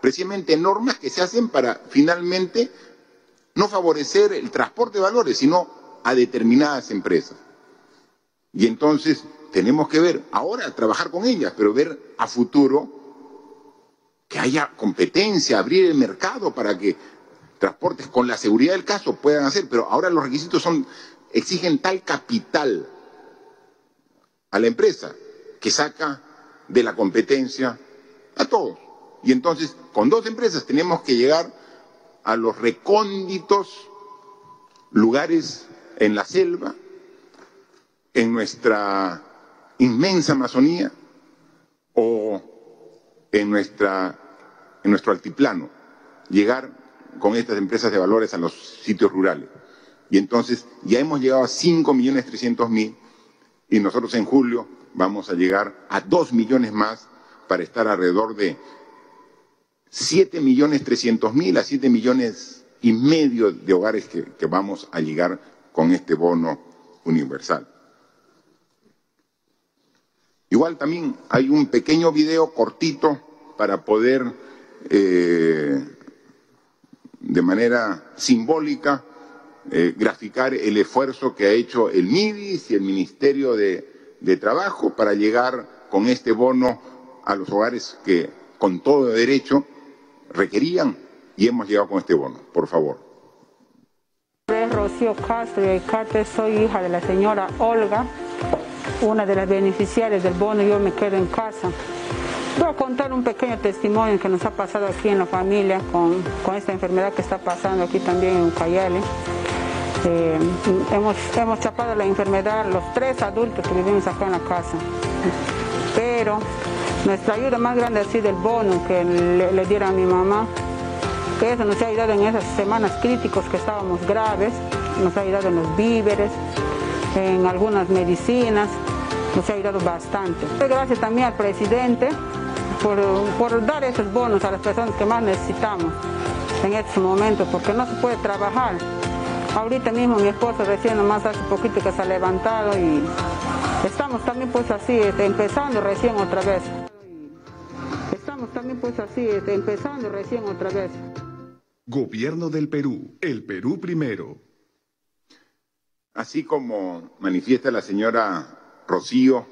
precisamente normas que se hacen para finalmente no favorecer el transporte de valores, sino a determinadas empresas. Y entonces tenemos que ver, ahora trabajar con ellas, pero ver a futuro que haya competencia, abrir el mercado para que transportes con la seguridad del caso puedan hacer, pero ahora los requisitos son, exigen tal capital a la empresa que saca de la competencia a todos. Y entonces, con dos empresas tenemos que llegar a los recónditos lugares en la selva, en nuestra inmensa Amazonía o en, nuestra, en nuestro altiplano, llegar con estas empresas de valores a los sitios rurales. Y entonces ya hemos llegado a 5.300.000 y nosotros en julio vamos a llegar a 2 millones más para estar alrededor de 7.300.000 a 7 millones y medio de hogares que, que vamos a llegar con este bono universal. Igual también hay un pequeño video cortito para poder eh, de manera simbólica eh, graficar el esfuerzo que ha hecho el MIDIS y el Ministerio de, Trabajo para llegar con este bono a los hogares que con todo derecho requerían y hemos llegado con este bono. Por favor. Rocío Castro y soy hija de la señora Olga, una de las beneficiarias del bono Yo me quedo en casa. Voy a contar un pequeño testimonio que nos ha pasado aquí en la familia con, esta enfermedad que está pasando aquí también en Ucayali. Hemos, hemos chapado la enfermedad los tres adultos que vivimos acá en la casa. Pero nuestra ayuda más grande ha sido el bono que le, le dieron a mi mamá, que eso nos ha ayudado en esas semanas críticas que estábamos graves, nos ha ayudado en los víveres, en algunas medicinas, nos ha ayudado bastante. Gracias también al presidente por, dar esos bonos a las personas que más necesitamos en estos momentos, porque no se puede trabajar. Ahorita mismo mi esposo recién nomás hace poquito que se ha levantado y estamos también pues así, este, empezando recién otra vez. Estamos también pues así, este, empezando recién otra vez. Gobierno del Perú, el Perú primero. Así como manifiesta la señora Rocío,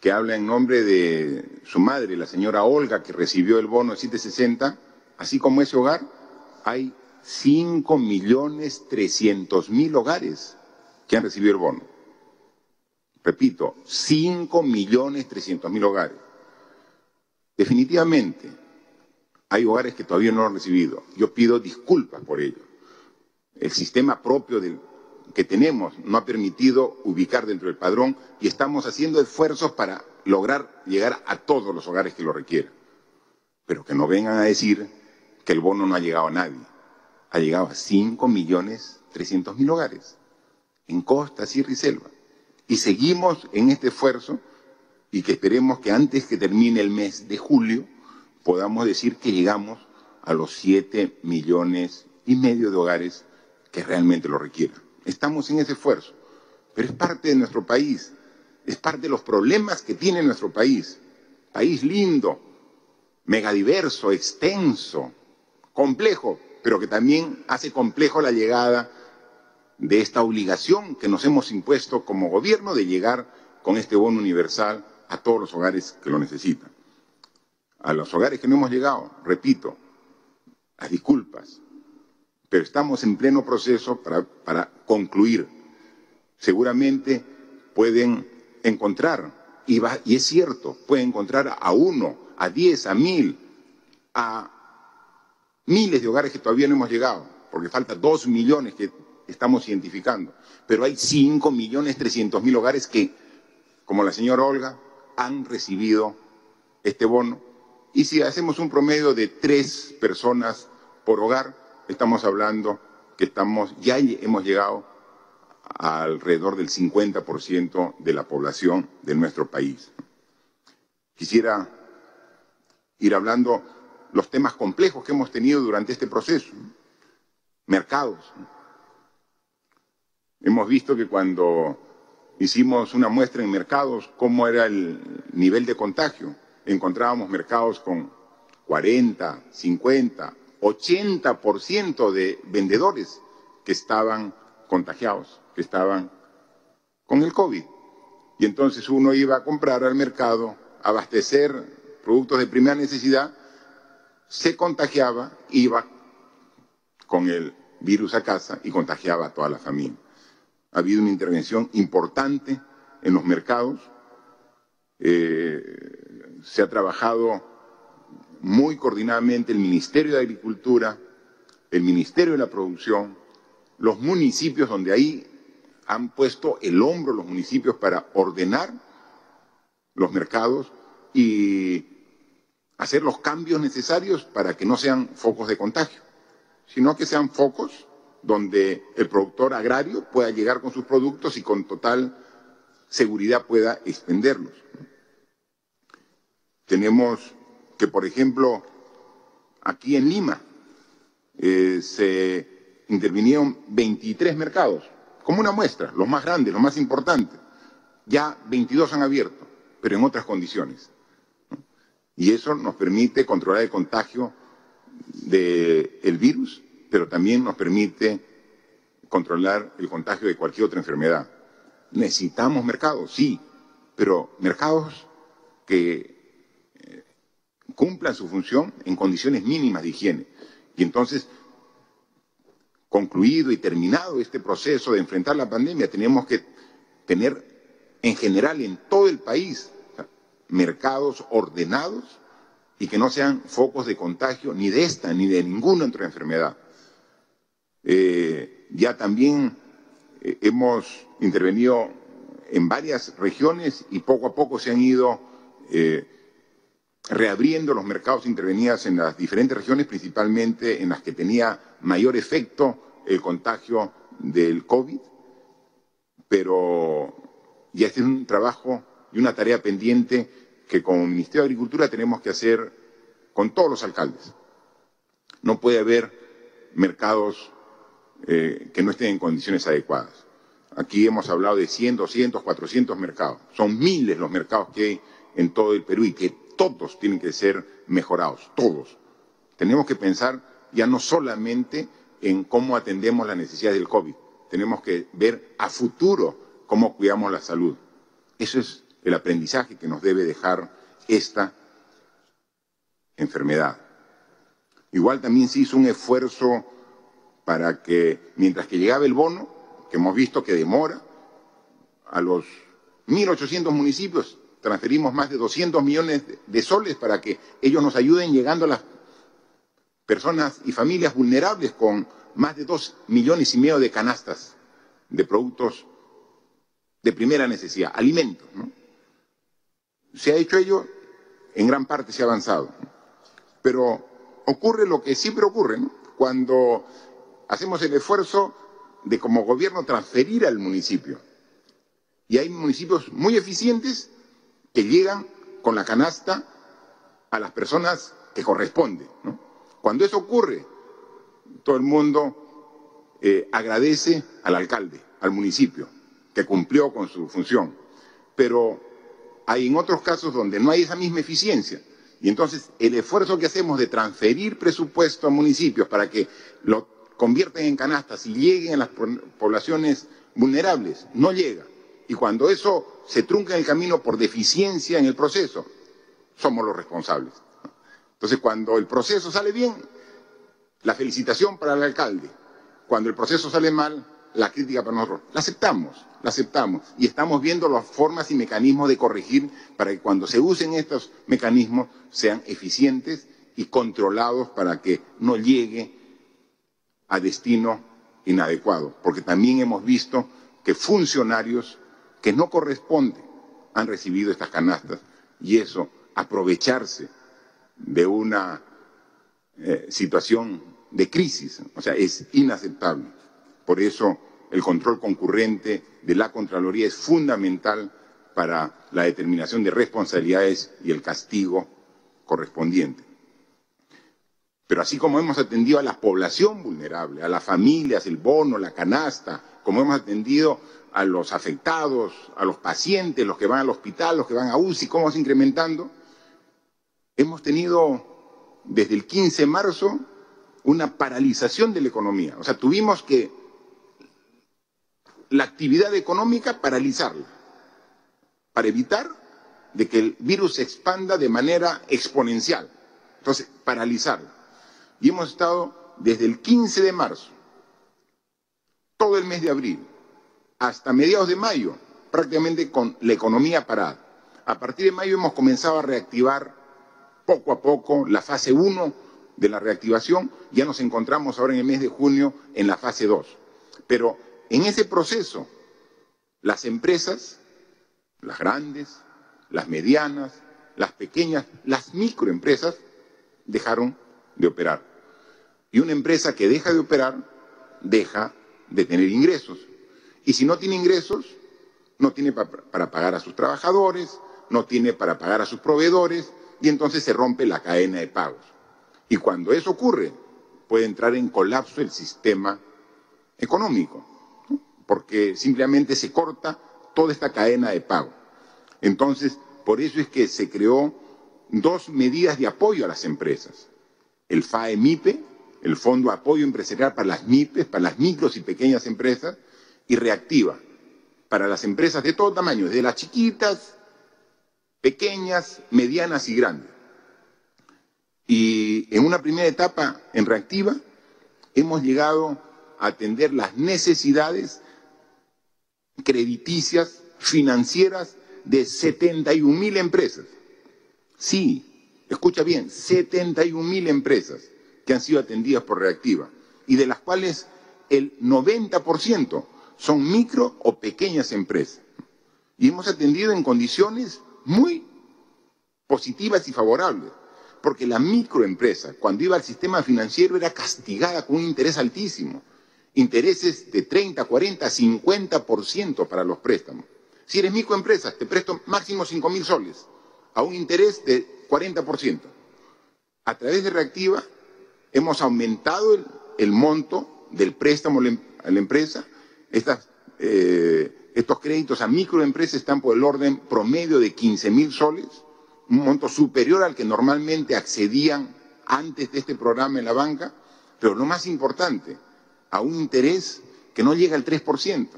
que habla en nombre de su madre, la señora Olga, que recibió el bono de 760, así como ese hogar, hay 5 millones 300 mil hogares que han recibido el bono. Repito, 5 millones 300 mil hogares. Definitivamente, hay hogares que todavía no lo han recibido. Yo pido disculpas por ello. El sistema propio que tenemos no ha permitido ubicar dentro del padrón y estamos haciendo esfuerzos para lograr llegar a todos los hogares que lo requieran. Pero que no vengan a decir que el bono no ha llegado a nadie. Ha llegado a 5 millones 300 mil hogares en costa, y selva. Y seguimos en este esfuerzo y que esperemos que antes que termine el mes de julio podamos decir que llegamos a los 7 millones y medio de hogares que realmente lo requieran. Estamos en ese esfuerzo, pero es parte de nuestro país, es parte de los problemas que tiene nuestro país. País lindo, megadiverso, extenso, complejo, pero que también hace complejo la llegada de esta obligación que nos hemos impuesto como gobierno de llegar con este bono universal a todos los hogares que lo necesitan. A los hogares que no hemos llegado, repito, las disculpas, pero estamos en pleno proceso para, concluir. Seguramente pueden encontrar, y, y es cierto, pueden encontrar a uno, a diez, a mil, a miles de hogares que todavía no hemos llegado, porque falta dos millones que estamos identificando, pero hay cinco millones trescientos mil hogares que, como la señora Olga, han recibido este bono. Y si hacemos un promedio de tres personas por hogar, estamos hablando que estamos, ya hemos llegado alrededor del 50% de la población de nuestro país. Quisiera ir hablando los temas complejos que hemos tenido durante este proceso. Mercados. Hemos visto que cuando hicimos una muestra en mercados, cómo era el nivel de contagio. Encontrábamos mercados con 40, 50, 80% de vendedores que estaban contagiados, que estaban con el COVID. Y entonces uno iba a comprar al mercado, abastecer productos de primera necesidad, se contagiaba, iba con el virus a casa y contagiaba a toda la familia. Ha habido una intervención importante en los mercados. Eh, se ha trabajado muy coordinadamente el Ministerio de Agricultura, el Ministerio de la Producción, los municipios donde ahí han puesto el hombro los municipios para ordenar los mercados y hacer los cambios necesarios para que no sean focos de contagio, sino que sean focos donde el productor agrario pueda llegar con sus productos y con total seguridad pueda expenderlos. Tenemos que, por ejemplo, aquí en Lima eh, se intervinieron 23 mercados, como una muestra, los más grandes, los más importantes. Ya 22 han abierto, pero en otras condiciones. Y eso nos permite controlar el contagio del virus, pero también nos permite controlar el contagio de cualquier otra enfermedad. Necesitamos mercados, sí, pero mercados que eh, cumplan su función en condiciones mínimas de higiene. Y entonces, concluido y terminado este proceso de enfrentar la pandemia, tenemos que tener en general en todo el país mercados ordenados y que no sean focos de contagio ni de esta ni de ninguna otra enfermedad. Eh, ya también eh, hemos intervenido en varias regiones y poco a poco se han ido eh, reabriendo los mercados intervenidos en las diferentes regiones, principalmente en las que tenía mayor efecto el contagio del COVID, pero ya este es un trabajo y una tarea pendiente que como Ministerio de Agricultura tenemos que hacer con todos los alcaldes. No puede haber mercados eh, que no estén en condiciones adecuadas. Aquí hemos hablado de 100, 200, 400 mercados. Son miles los mercados que hay en todo el Perú y que todos tienen que ser mejorados, todos. Tenemos que pensar ya no solamente en cómo atendemos las necesidades del COVID, tenemos que ver a futuro cómo cuidamos la salud. Eso es el aprendizaje que nos debe dejar esta enfermedad. Igual también se hizo un esfuerzo para que, mientras que llegaba el bono, que hemos visto que demora, a los 1.800 municipios transferimos más de 200 millones de soles para que ellos nos ayuden llegando a las personas y familias vulnerables con más de 2 millones y medio de canastas de productos de primera necesidad, alimentos. Se ha hecho ello, en gran parte se ha avanzado. Pero ocurre lo que siempre ocurre, cuando hacemos el esfuerzo de como gobierno transferir al municipio. Y hay municipios muy eficientes que llegan con la canasta a las personas que corresponden. Cuando eso ocurre, todo el mundo eh, agradece al alcalde, al municipio, que cumplió con su función. Pero hay en otros casos donde no hay esa misma eficiencia. Y entonces el esfuerzo que hacemos de transferir presupuesto a municipios para que lo convierten en canastas y lleguen a las poblaciones vulnerables no llega. Y cuando eso se trunca en el camino por deficiencia en el proceso, somos los responsables. Entonces, cuando el proceso sale bien, la felicitación para el alcalde. Cuando el proceso sale mal, la crítica para nosotros. La aceptamos, la aceptamos. Y estamos viendo las formas y mecanismos de corregir para que cuando se usen estos mecanismos sean eficientes y controlados para que no llegue a destino inadecuado. Porque también hemos visto que funcionarios que no corresponden han recibido estas canastas y eso, aprovecharse de una eh, situación de crisis, o sea, es inaceptable. Por eso el control concurrente de la Contraloría es fundamental para la determinación de responsabilidades y el castigo correspondiente. Pero así como hemos atendido a la población vulnerable, a las familias, el bono, la canasta, como hemos atendido a los afectados, a los pacientes, los que van al hospital, los que van a UCI, cómo vamos incrementando, hemos tenido desde el 15 de marzo una paralización de la economía. O sea, tuvimos que la actividad económica paralizarla para evitar de que el virus se expanda de manera exponencial. Entonces, paralizarla. Y hemos estado desde el 15 de marzo, todo el mes de abril, hasta mediados de mayo, prácticamente con la economía parada. A partir de mayo hemos comenzado a reactivar poco a poco la fase 1 de la reactivación, ya nos encontramos ahora en el mes de junio en la fase 2. Pero en ese proceso, las empresas, las grandes, las medianas, las pequeñas, las microempresas, dejaron de operar. Y una empresa que deja de operar, deja de tener ingresos. Y si no tiene ingresos, no tiene para pagar a sus trabajadores, no tiene para pagar a sus proveedores, y entonces se rompe la cadena de pagos. Y cuando eso ocurre, puede entrar en colapso el sistema económico, porque simplemente se corta toda esta cadena de pago. Entonces, por eso es que se creó dos medidas de apoyo a las empresas. El FAE-MIPE, el Fondo de Apoyo Empresarial para las MIPES, para las micros y pequeñas empresas, y Reactiva, para las empresas de todo tamaño, desde las chiquitas, pequeñas, medianas y grandes. Y en una primera etapa, en Reactiva, hemos llegado a atender las necesidades crediticias, financieras de 71 mil empresas. Sí, escucha bien, 71 mil empresas que han sido atendidas por Reactiva y de las cuales el 90% son micro o pequeñas empresas. Y hemos atendido en condiciones muy positivas y favorables, porque la microempresa, cuando iba al sistema financiero, era castigada con un interés altísimo, intereses de 30, 40, 50% para los préstamos. Si eres microempresa, te presto máximo 5 mil soles, a un interés de 40%. A través de Reactiva hemos aumentado el, monto del préstamo a la empresa. Eh, estos créditos a microempresas están por el orden promedio de 15 mil soles, un monto superior al que normalmente accedían antes de este programa en la banca, pero lo más importante, a un interés que no llega al 3%,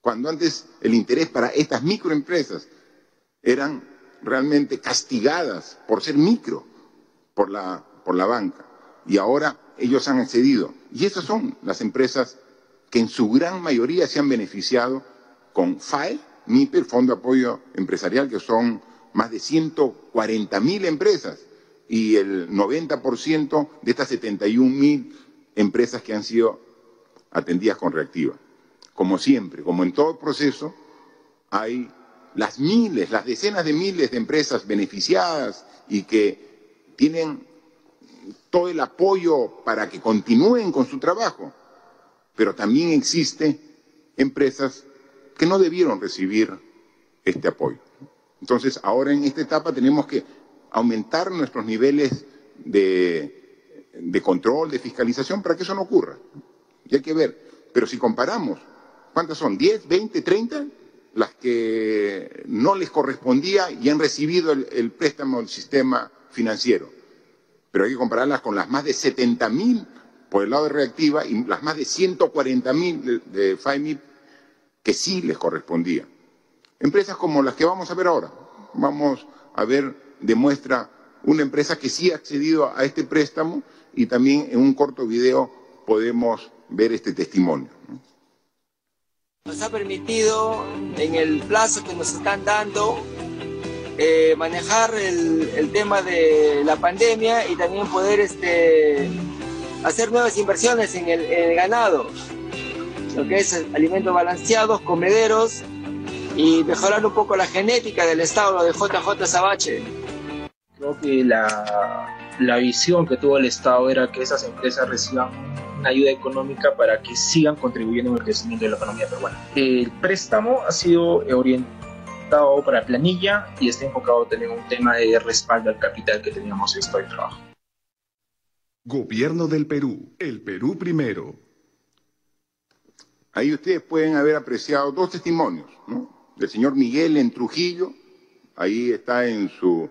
cuando antes el interés para estas microempresas eran realmente castigadas por ser micro por la, por la banca y ahora ellos han accedido. Y esas son las empresas que en su gran mayoría se han beneficiado con FAE, MIPE, el Fondo de Apoyo Empresarial, que son más de 140 mil empresas y el 90% de estas 71 mil empresas que han sido atendidas con reactiva. Como siempre, como en todo proceso, hay las miles, las decenas de miles de empresas beneficiadas y que tienen todo el apoyo para que continúen con su trabajo, pero también existen empresas que no debieron recibir este apoyo. Entonces, ahora en esta etapa tenemos que aumentar nuestros niveles de, de control, de fiscalización, para que eso no ocurra. Y hay que ver. Pero si comparamos, ¿cuántas son? ¿10, 20, 30? Las que no les correspondía y han recibido el, préstamo del sistema financiero pero hay que compararlas con las más de 70.000 por el lado de reactiva y las más de 140.000 de, de FIMIP que sí les correspondía. Empresas como las que vamos a ver ahora. Vamos a ver, demuestra una empresa que sí ha accedido a este préstamo y también en un corto video podemos ver este testimonio. Nos ha permitido, en el plazo que nos están dando, eh, manejar el, el, tema de la pandemia y también poder este, hacer nuevas inversiones en el, en el ganado, lo que es alimentos balanceados, comederos y mejorar un poco la genética del estado de JJ Sabache. Creo que la, la visión que tuvo el Estado era que esas empresas reciban una ayuda económica para que sigan contribuyendo en el crecimiento de la economía peruana. El préstamo ha sido orientado para planilla y está enfocado también en un tema de respaldo al capital que teníamos esto de trabajo. Gobierno del Perú, el Perú primero. Ahí ustedes pueden haber apreciado dos testimonios, ¿no? Del señor Miguel en Trujillo, ahí está en su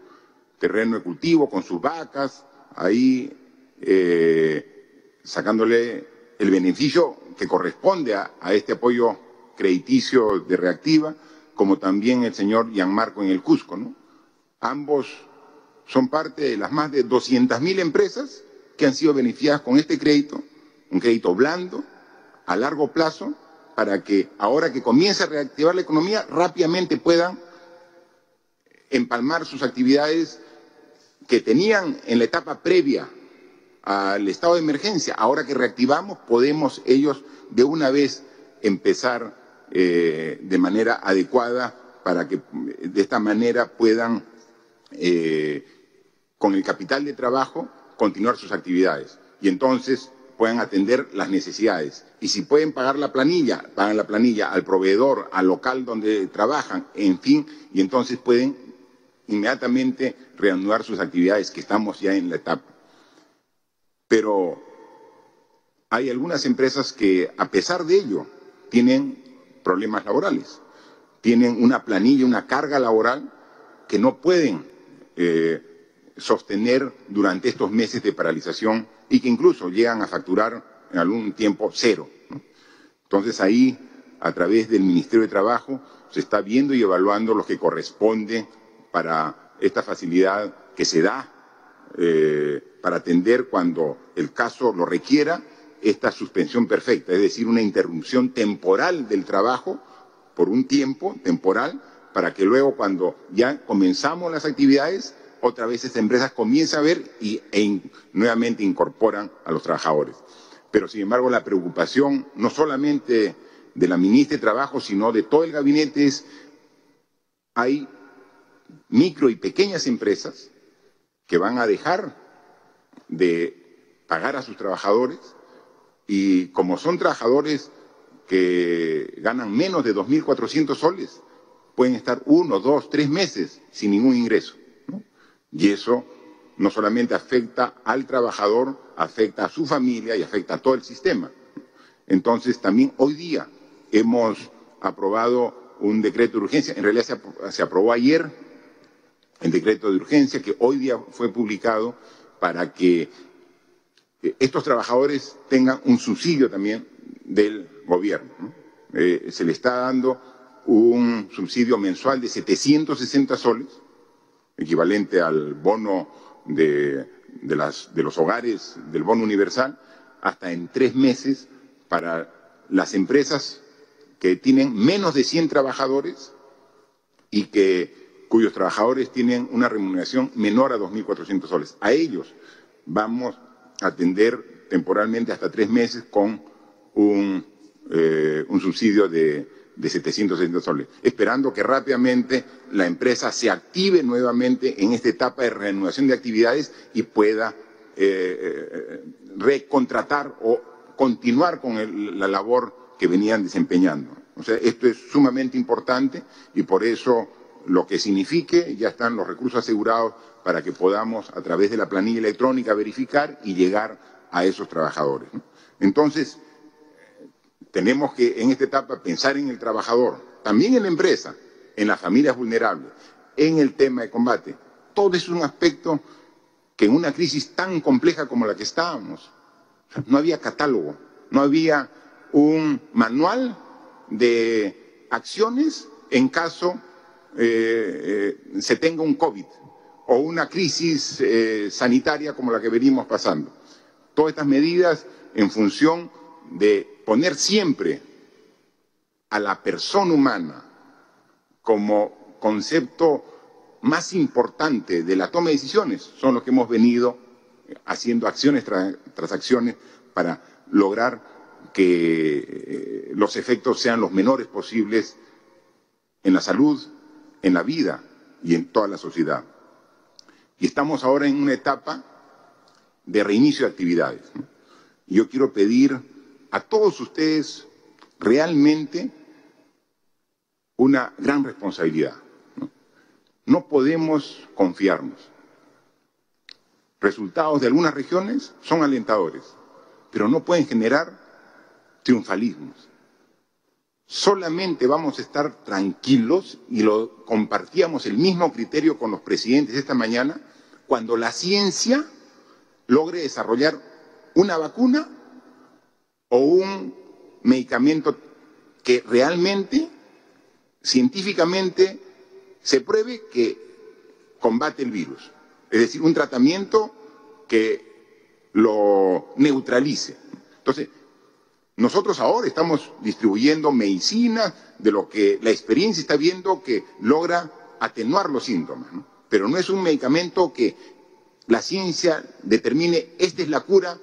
terreno de cultivo con sus vacas, ahí eh, sacándole el beneficio que corresponde a, este apoyo crediticio de reactiva como también el señor Gianmarco en el Cusco. Ambos son parte de las más de 200.000 empresas que han sido beneficiadas con este crédito, un crédito blando, a largo plazo, para que ahora que comience a reactivar la economía, rápidamente puedan empalmar sus actividades que tenían en la etapa previa al estado de emergencia. Ahora que reactivamos, podemos ellos de una vez empezar eh, de manera adecuada para que de esta manera puedan, eh, con el capital de trabajo, continuar sus actividades. Y entonces puedan atender las necesidades. Y si pueden pagar la planilla, pagan la planilla al proveedor, al local donde trabajan, en fin, y entonces pueden inmediatamente reanudar sus actividades, que estamos ya en la etapa. Pero hay algunas empresas que, a pesar de ello, tienen problemas laborales, tienen una planilla, una carga laboral que no pueden eh, sostener durante estos meses de paralización y que incluso llegan a facturar en algún tiempo cero. Entonces ahí, a través del Ministerio de Trabajo, se está viendo y evaluando lo que corresponde para esta facilidad que se da eh, para atender cuando el caso lo requiera esta suspensión perfecta, es decir, una interrupción temporal del trabajo por un tiempo temporal para que luego cuando ya comenzamos las actividades otra vez esta empresas comienza a ver y e nuevamente incorporan a los trabajadores. Pero, sin embargo, la preocupación no solamente de la ministra de Trabajo, sino de todo el gabinete es, hay micro y pequeñas empresas que van a dejar de pagar a sus trabajadores y como son trabajadores que ganan menos de 2.400 soles, pueden estar uno, dos, tres meses sin ningún ingreso. Y eso no solamente afecta al trabajador, afecta a su familia y afecta a todo el sistema. Entonces, también hoy día hemos aprobado un decreto de urgencia, en realidad se, aprobó ayer el decreto de urgencia que hoy día fue publicado para que eh, estos trabajadores tengan un subsidio también del gobierno. Eh, se le está dando un subsidio mensual de 760 soles equivalente al bono de, los hogares del bono universal, hasta en tres meses para las empresas que tienen menos de 100 trabajadores y que, cuyos trabajadores tienen una remuneración menor a 2.400 soles. A ellos vamos a atender temporalmente hasta tres meses con un eh, subsidio de de 760 soles, esperando que rápidamente la empresa se active nuevamente en esta etapa de reanudación de actividades y pueda eh, eh, recontratar o continuar con la labor que venían desempeñando. O sea, esto es sumamente importante y por eso lo que signifique, ya están los recursos asegurados para que podamos, a través de la planilla electrónica, verificar y llegar a esos trabajadores. Entonces, tenemos que en esta etapa pensar en el trabajador, también en la empresa, en las familias vulnerables, en el tema de combate. Todo eso es un aspecto que en una crisis tan compleja como la que estábamos, no había catálogo, no había un manual de acciones en caso eh, eh, se tenga un COVID o una crisis eh, sanitaria como la que venimos pasando. Todas estas medidas en función de poner siempre a la persona humana como concepto más importante de la toma de decisiones son los que hemos venido haciendo acciones tras, acciones para lograr que los efectos sean los menores posibles en la salud, en la vida y en toda la sociedad. Y estamos ahora en una etapa de reinicio de actividades. Yo quiero pedir a todos ustedes realmente una gran responsabilidad. ¿no? podemos confiarnos. Resultados de algunas regiones son alentadores, pero no pueden generar triunfalismos. Solamente vamos a estar tranquilos y lo compartíamos el mismo criterio con los presidentes esta mañana cuando la ciencia logre desarrollar una vacuna o un medicamento que realmente, científicamente, se pruebe que combate el virus. Es decir, un tratamiento que lo neutralice. Entonces, nosotros ahora estamos distribuyendo medicinas de lo que la experiencia está viendo que logra atenuar los síntomas, pero no es un medicamento que la ciencia determine esta es la cura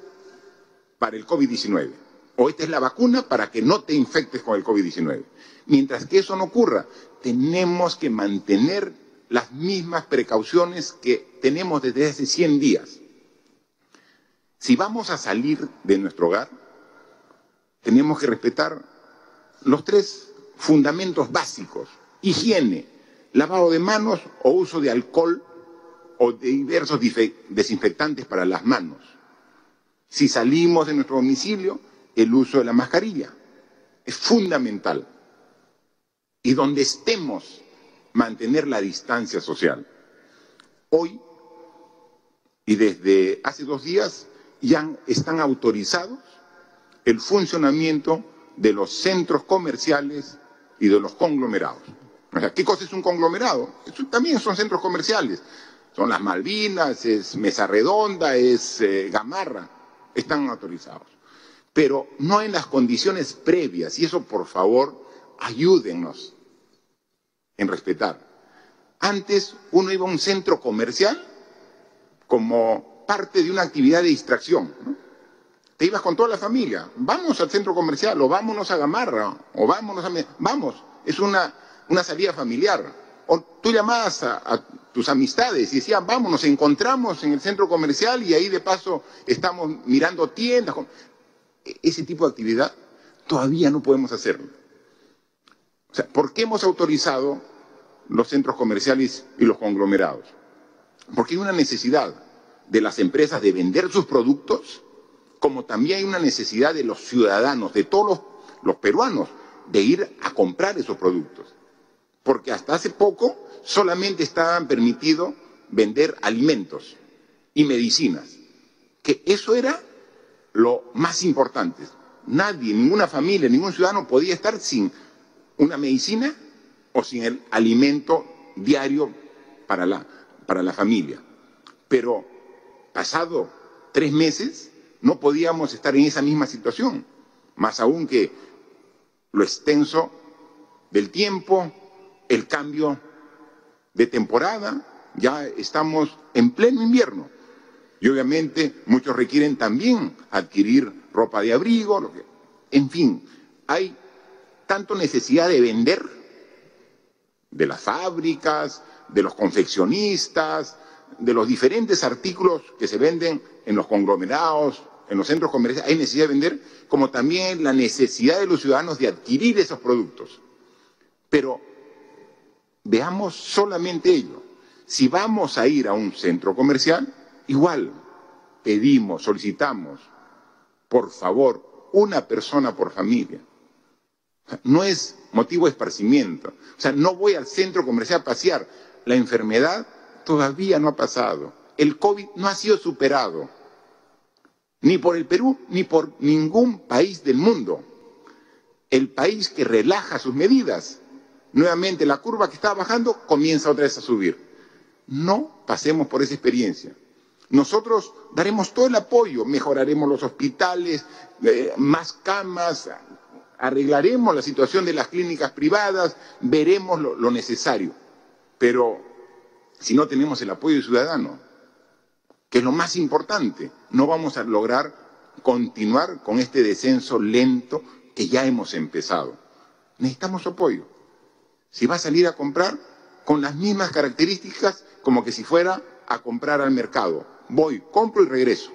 para el COVID-19 o esta es la vacuna para que no te infectes con el COVID-19. Mientras que eso no ocurra, tenemos que mantener las mismas precauciones que tenemos desde hace 100 días. Si vamos a salir de nuestro hogar, tenemos que respetar los tres fundamentos básicos. Higiene, lavado de manos o uso de alcohol o de diversos desinfectantes para las manos. Si salimos de nuestro domicilio, el uso de la mascarilla es fundamental. Y donde estemos, mantener la distancia social. Hoy y desde hace dos días ya están autorizados el funcionamiento de los centros comerciales y de los conglomerados. ¿qué cosa es un conglomerado? también son centros comerciales. Son las Malvinas, es Mesa Redonda, es eh, Gamarra. Están autorizados. Pero no en las condiciones previas. Y eso, por favor, ayúdennos en respetar. Antes uno iba a un centro comercial como parte de una actividad de distracción. Te ibas con toda la familia. Vamos al centro comercial o vámonos a Gamarra o vámonos a... Vamos, es una una salida familiar. O tú llamabas a, tus amistades y decías, vamos, nos encontramos en el centro comercial y ahí de paso estamos mirando tiendas. E, ese tipo de actividad todavía no podemos hacerlo. O sea, ¿por qué hemos autorizado los centros comerciales y los conglomerados? Porque hay una necesidad de las empresas de vender sus productos, como también hay una necesidad de los ciudadanos, de todos los peruanos, de ir a comprar esos productos porque hasta hace poco solamente estaban permitidos vender alimentos y medicinas, que eso era lo más importante. Nadie, ninguna familia, ningún ciudadano podía estar sin una medicina o sin el alimento diario para la, para la familia. Pero pasado tres meses no podíamos estar en esa misma situación, más aún que lo extenso del tiempo, el cambio de temporada, ya estamos en pleno invierno. Y obviamente muchos requieren también adquirir ropa de abrigo, en fin, hay tanto necesidad de vender de las fábricas, de los confeccionistas, de los diferentes artículos que se venden en los conglomerados, en los centros comerciales, hay necesidad de vender, como también la necesidad de los ciudadanos de adquirir esos productos. Pero Veamos solamente ello. Si vamos a ir a un centro comercial, igual pedimos, solicitamos, por favor, una persona por familia. No es motivo de esparcimiento. O sea, no voy al centro comercial a pasear. La enfermedad todavía no ha pasado. El COVID no ha sido superado. Ni por el Perú, ni por ningún país del mundo. El país que relaja sus medidas nuevamente la curva que estaba bajando comienza otra vez a subir. No pasemos por esa experiencia. Nosotros daremos todo el apoyo, mejoraremos los hospitales, eh, más camas, arreglaremos la situación de las clínicas privadas, veremos lo, lo necesario. Pero si no tenemos el apoyo ciudadano, que es lo más importante, no vamos a lograr continuar con este descenso lento que ya hemos empezado. Necesitamos apoyo si va a salir a comprar con las mismas características como que si fuera a comprar al mercado. Voy, compro y regreso.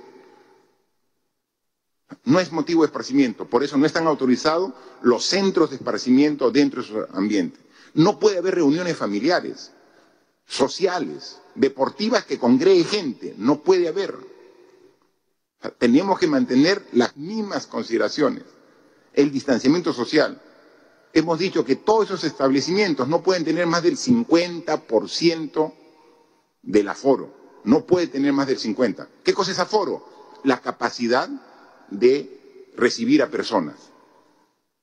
No es motivo de esparcimiento, por eso no están autorizados los centros de esparcimiento dentro de su ambiente. No puede haber reuniones familiares, sociales, deportivas que congregue gente, no puede haber. Tenemos que mantener las mismas consideraciones. El distanciamiento social, hemos dicho que todos esos establecimientos no pueden tener más del 50% del aforo. No puede tener más del 50%. ¿Qué cosa es aforo? La capacidad de recibir a personas.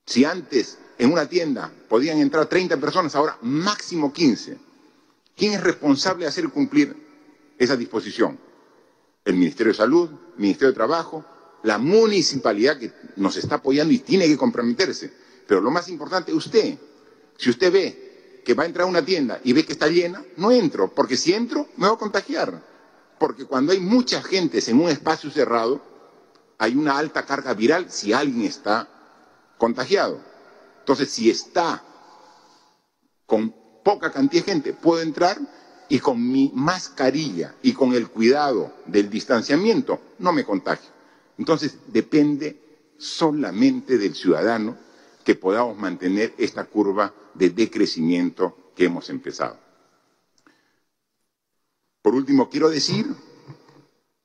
Si antes en una tienda podían entrar 30 personas, ahora máximo 15. ¿Quién es responsable de hacer cumplir esa disposición? el Ministerio de Salud, el Ministerio de Trabajo, la municipalidad que nos está apoyando y tiene que comprometerse. Pero lo más importante, usted, si usted ve que va a entrar a una tienda y ve que está llena, no entro, porque si entro me voy a contagiar. Porque cuando hay mucha gente en un espacio cerrado, hay una alta carga viral si alguien está contagiado. Entonces, si está con poca cantidad de gente, puedo entrar y con mi mascarilla y con el cuidado del distanciamiento no me contagio. Entonces depende solamente del ciudadano que podamos mantener esta curva de decrecimiento que hemos empezado. Por último, quiero decir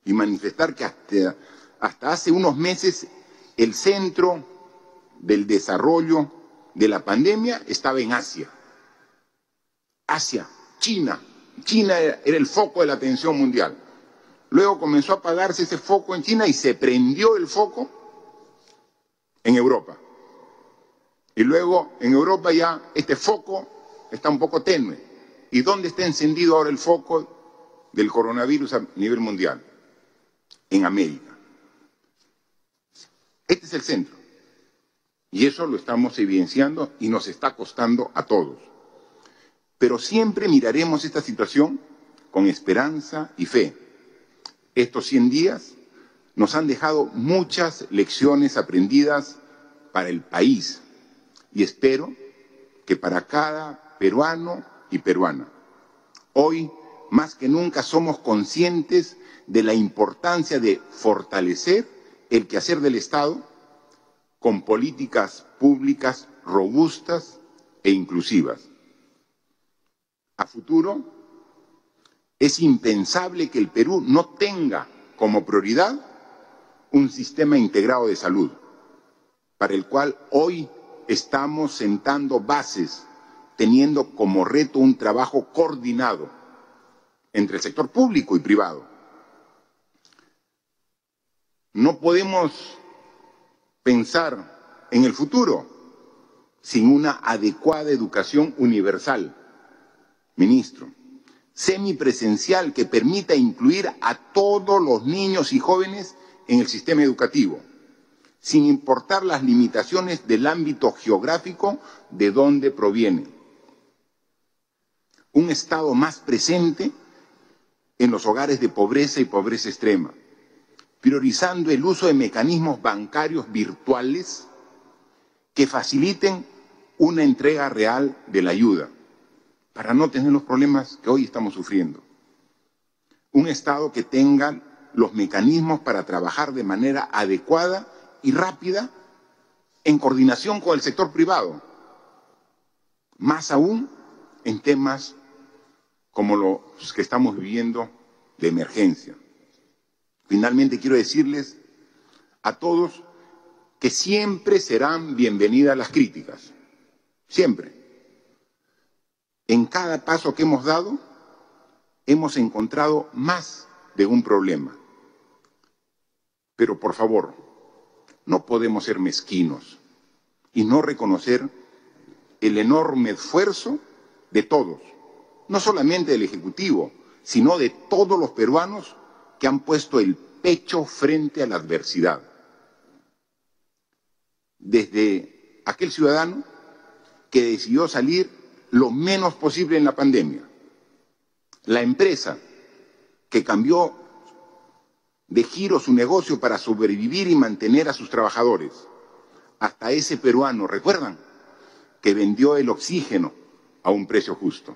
y manifestar que hasta, hasta hace unos meses el centro del desarrollo de la pandemia estaba en Asia. Asia, China, China era el foco de la atención mundial. Luego comenzó a apagarse ese foco en China y se prendió el foco en Europa. Y luego en Europa ya este foco está un poco tenue. ¿Y dónde está encendido ahora el foco del coronavirus a nivel mundial? En América. Este es el centro. Y eso lo estamos evidenciando y nos está costando a todos pero siempre miraremos esta situación con esperanza y fe. Estos 100 días nos han dejado muchas lecciones aprendidas para el país y espero que para cada peruano y peruana. Hoy, más que nunca, somos conscientes de la importancia de fortalecer el quehacer del Estado con políticas públicas robustas e inclusivas a futuro, es impensable que el Perú no tenga como prioridad un sistema integrado de salud, para el cual hoy estamos sentando bases, teniendo como reto un trabajo coordinado entre el sector público y privado. No podemos pensar en el futuro sin una adecuada educación universal ministro, semipresencial que permita incluir a todos los niños y jóvenes en el sistema educativo, sin importar las limitaciones del ámbito geográfico de donde provienen. Un Estado más presente en los hogares de pobreza y pobreza extrema, priorizando el uso de mecanismos bancarios virtuales que faciliten una entrega real de la ayuda para no tener los problemas que hoy estamos sufriendo. Un Estado que tenga los mecanismos para trabajar de manera adecuada y rápida en coordinación con el sector privado, más aún en temas como los que estamos viviendo de emergencia. Finalmente quiero decirles a todos que siempre serán bienvenidas las críticas, siempre. En cada paso que hemos dado, hemos encontrado más de un problema. Pero por favor, no podemos ser mezquinos y no reconocer el enorme esfuerzo de todos, no solamente del Ejecutivo, sino de todos los peruanos que han puesto el pecho frente a la adversidad. Desde aquel ciudadano que decidió salir lo menos posible en la pandemia. La empresa que cambió de giro su negocio para sobrevivir y mantener a sus trabajadores. Hasta ese peruano, ¿recuerdan? Que vendió el oxígeno a un precio justo.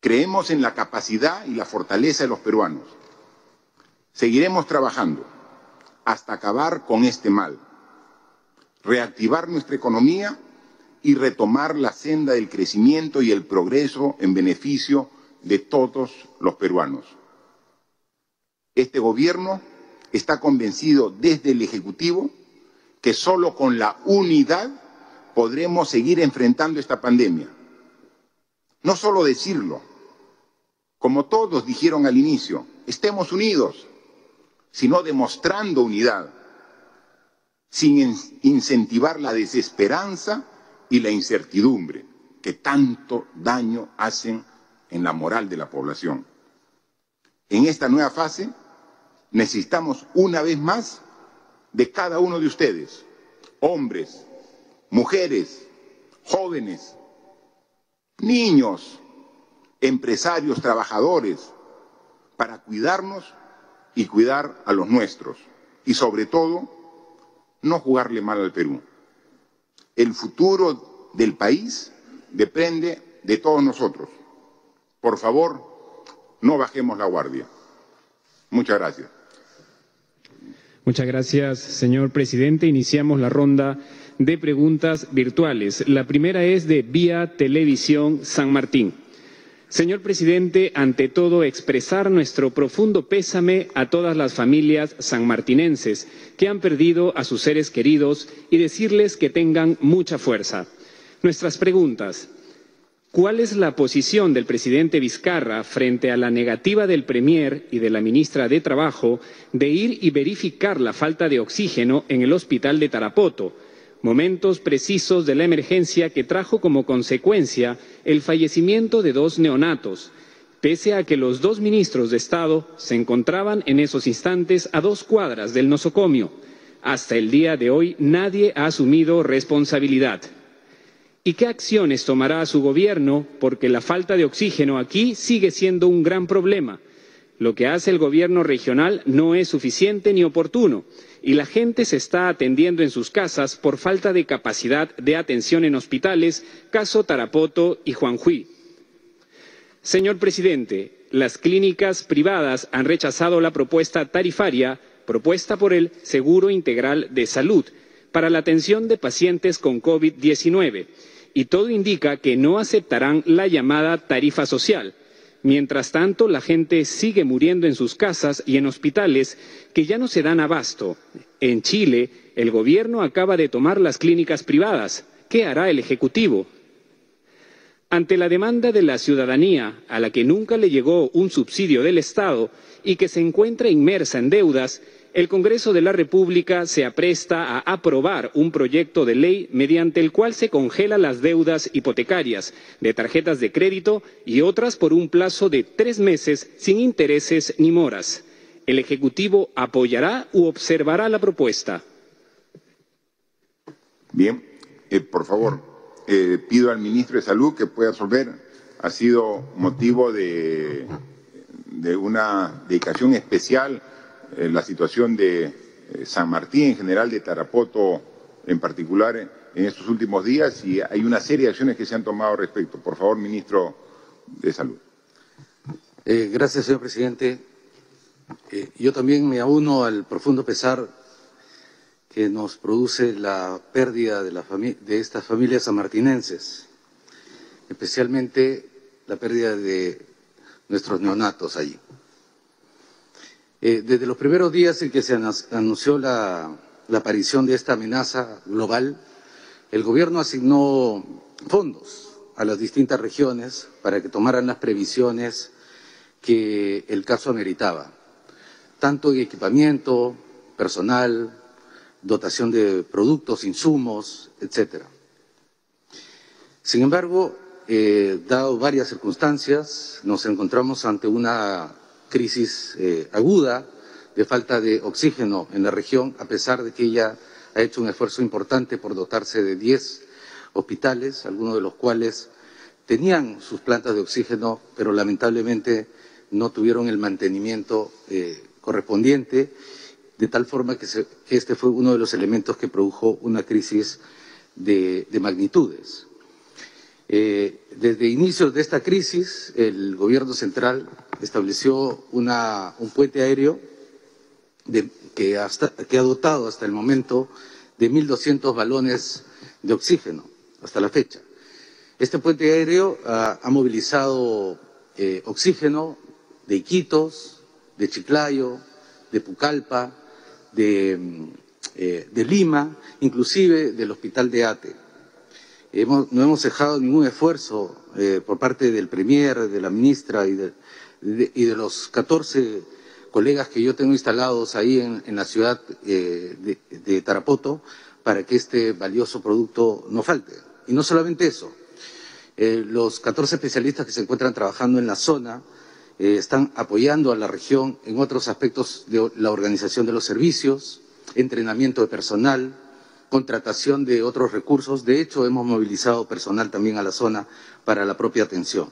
Creemos en la capacidad y la fortaleza de los peruanos. Seguiremos trabajando hasta acabar con este mal, reactivar nuestra economía y retomar la senda del crecimiento y el progreso en beneficio de todos los peruanos. Este gobierno está convencido desde el Ejecutivo que solo con la unidad podremos seguir enfrentando esta pandemia. No solo decirlo, como todos dijeron al inicio, estemos unidos, sino demostrando unidad, sin incentivar la desesperanza y la incertidumbre que tanto daño hacen en la moral de la población. En esta nueva fase necesitamos una vez más de cada uno de ustedes, hombres, mujeres, jóvenes, niños, empresarios, trabajadores, para cuidarnos y cuidar a los nuestros. Y sobre todo, no jugarle mal al Perú. El futuro del país depende de todos nosotros. Por favor, no bajemos la guardia. Muchas gracias. Muchas gracias, señor presidente. Iniciamos la ronda de preguntas virtuales. La primera es de Vía Televisión San Martín. Señor presidente, ante todo expresar nuestro profundo pésame a todas las familias sanmartinenses que han perdido a sus seres queridos y decirles que tengan mucha fuerza. Nuestras preguntas. ¿Cuál es la posición del presidente Vizcarra frente a la negativa del Premier y de la ministra de Trabajo de ir y verificar la falta de oxígeno en el hospital de Tarapoto? Momentos precisos de la emergencia que trajo como consecuencia el fallecimiento de dos neonatos, pese a que los dos ministros de Estado se encontraban en esos instantes a dos cuadras del nosocomio. Hasta el día de hoy nadie ha asumido responsabilidad. ¿Y qué acciones tomará su gobierno? Porque la falta de oxígeno aquí sigue siendo un gran problema. Lo que hace el gobierno regional no es suficiente ni oportuno y la gente se está atendiendo en sus casas por falta de capacidad de atención en hospitales, caso Tarapoto y Juanjuí. Señor presidente, las clínicas privadas han rechazado la propuesta tarifaria propuesta por el Seguro Integral de Salud para la atención de pacientes con COVID-19 y todo indica que no aceptarán la llamada tarifa social Mientras tanto, la gente sigue muriendo en sus casas y en hospitales que ya no se dan abasto. En Chile, el gobierno acaba de tomar las clínicas privadas. ¿Qué hará el Ejecutivo? Ante la demanda de la ciudadanía, a la que nunca le llegó un subsidio del Estado y que se encuentra inmersa en deudas, el Congreso de la República se apresta a aprobar un proyecto de ley mediante el cual se congelan las deudas hipotecarias de tarjetas de crédito y otras por un plazo de tres meses sin intereses ni moras. ¿El Ejecutivo apoyará u observará la propuesta? Bien, eh, por favor, eh, pido al ministro de Salud que pueda resolver. Ha sido motivo de, de una dedicación especial eh, la situación de eh, San Martín en general, de Tarapoto en particular en estos últimos días y hay una serie de acciones que se han tomado al respecto. Por favor, ministro de Salud. Eh, gracias, señor presidente. yo también me auno al profundo pesar que nos produce la pérdida de, la de estas familias sanmartinenses, especialmente la pérdida de nuestros neonatos allí. Eh, desde los primeros días en que se anunció la, aparición de esta amenaza global, el gobierno asignó fondos a las distintas regiones para que tomaran las previsiones que el caso ameritaba, tanto en equipamiento, personal, dotación de productos, insumos, etcétera. Sin embargo, eh, dado varias circunstancias, nos encontramos ante una crisis eh, aguda de falta de oxígeno en la región, a pesar de que ella ha hecho un esfuerzo importante por dotarse de 10 hospitales, algunos de los cuales tenían sus plantas de oxígeno, pero lamentablemente no tuvieron el mantenimiento eh, correspondiente, de tal forma que, este fue uno de los elementos que produjo una crisis de magnitudes. Eh, desde inicios de esta crisis, el gobierno central estableció un puente aéreo que, ha dotado hasta el momento de 1.200 balones de oxígeno, hasta la fecha. Este puente aéreo ha movilizado eh, oxígeno de Iquitos, de Chiclayo, de Pucallpa, de, mm, eh, de Lima, inclusive del hospital de Ate no hemos dejado ningún esfuerzo eh, por parte del Premier, de la ministra y de, los 14 colegas que yo tengo instalados ahí en, la ciudad eh, de, Tarapoto para que este valioso producto no falte. Y no solamente eso, eh, los 14 especialistas que se encuentran trabajando en la zona están apoyando a la región en otros aspectos de la organización de los servicios, entrenamiento de personal, contratación de otros recursos. De hecho, hemos movilizado personal también a la zona para la propia atención.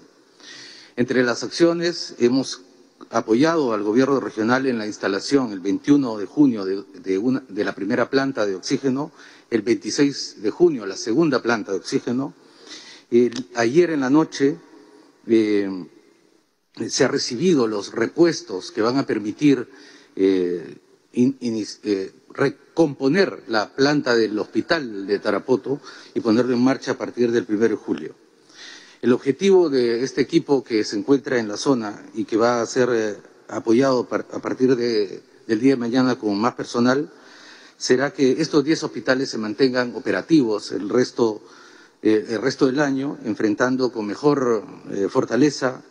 Entre las acciones, hemos apoyado al gobierno regional en la instalación el 21 de junio de, la primera planta de oxígeno, el 26 de junio la segunda planta de oxígeno. ayer en la noche eh, se han recibido los repuestos que van a permitir eh, eh, recomponer la planta del hospital de Tarapoto y ponerlo en marcha a partir del 1 de julio. El objetivo de este equipo que se encuentra en la zona y que va a ser eh, apoyado a partir del día de mañana con más personal será que estos 10 hospitales se mantengan operativos el resto, el resto del año, enfrentando con mejor fortaleza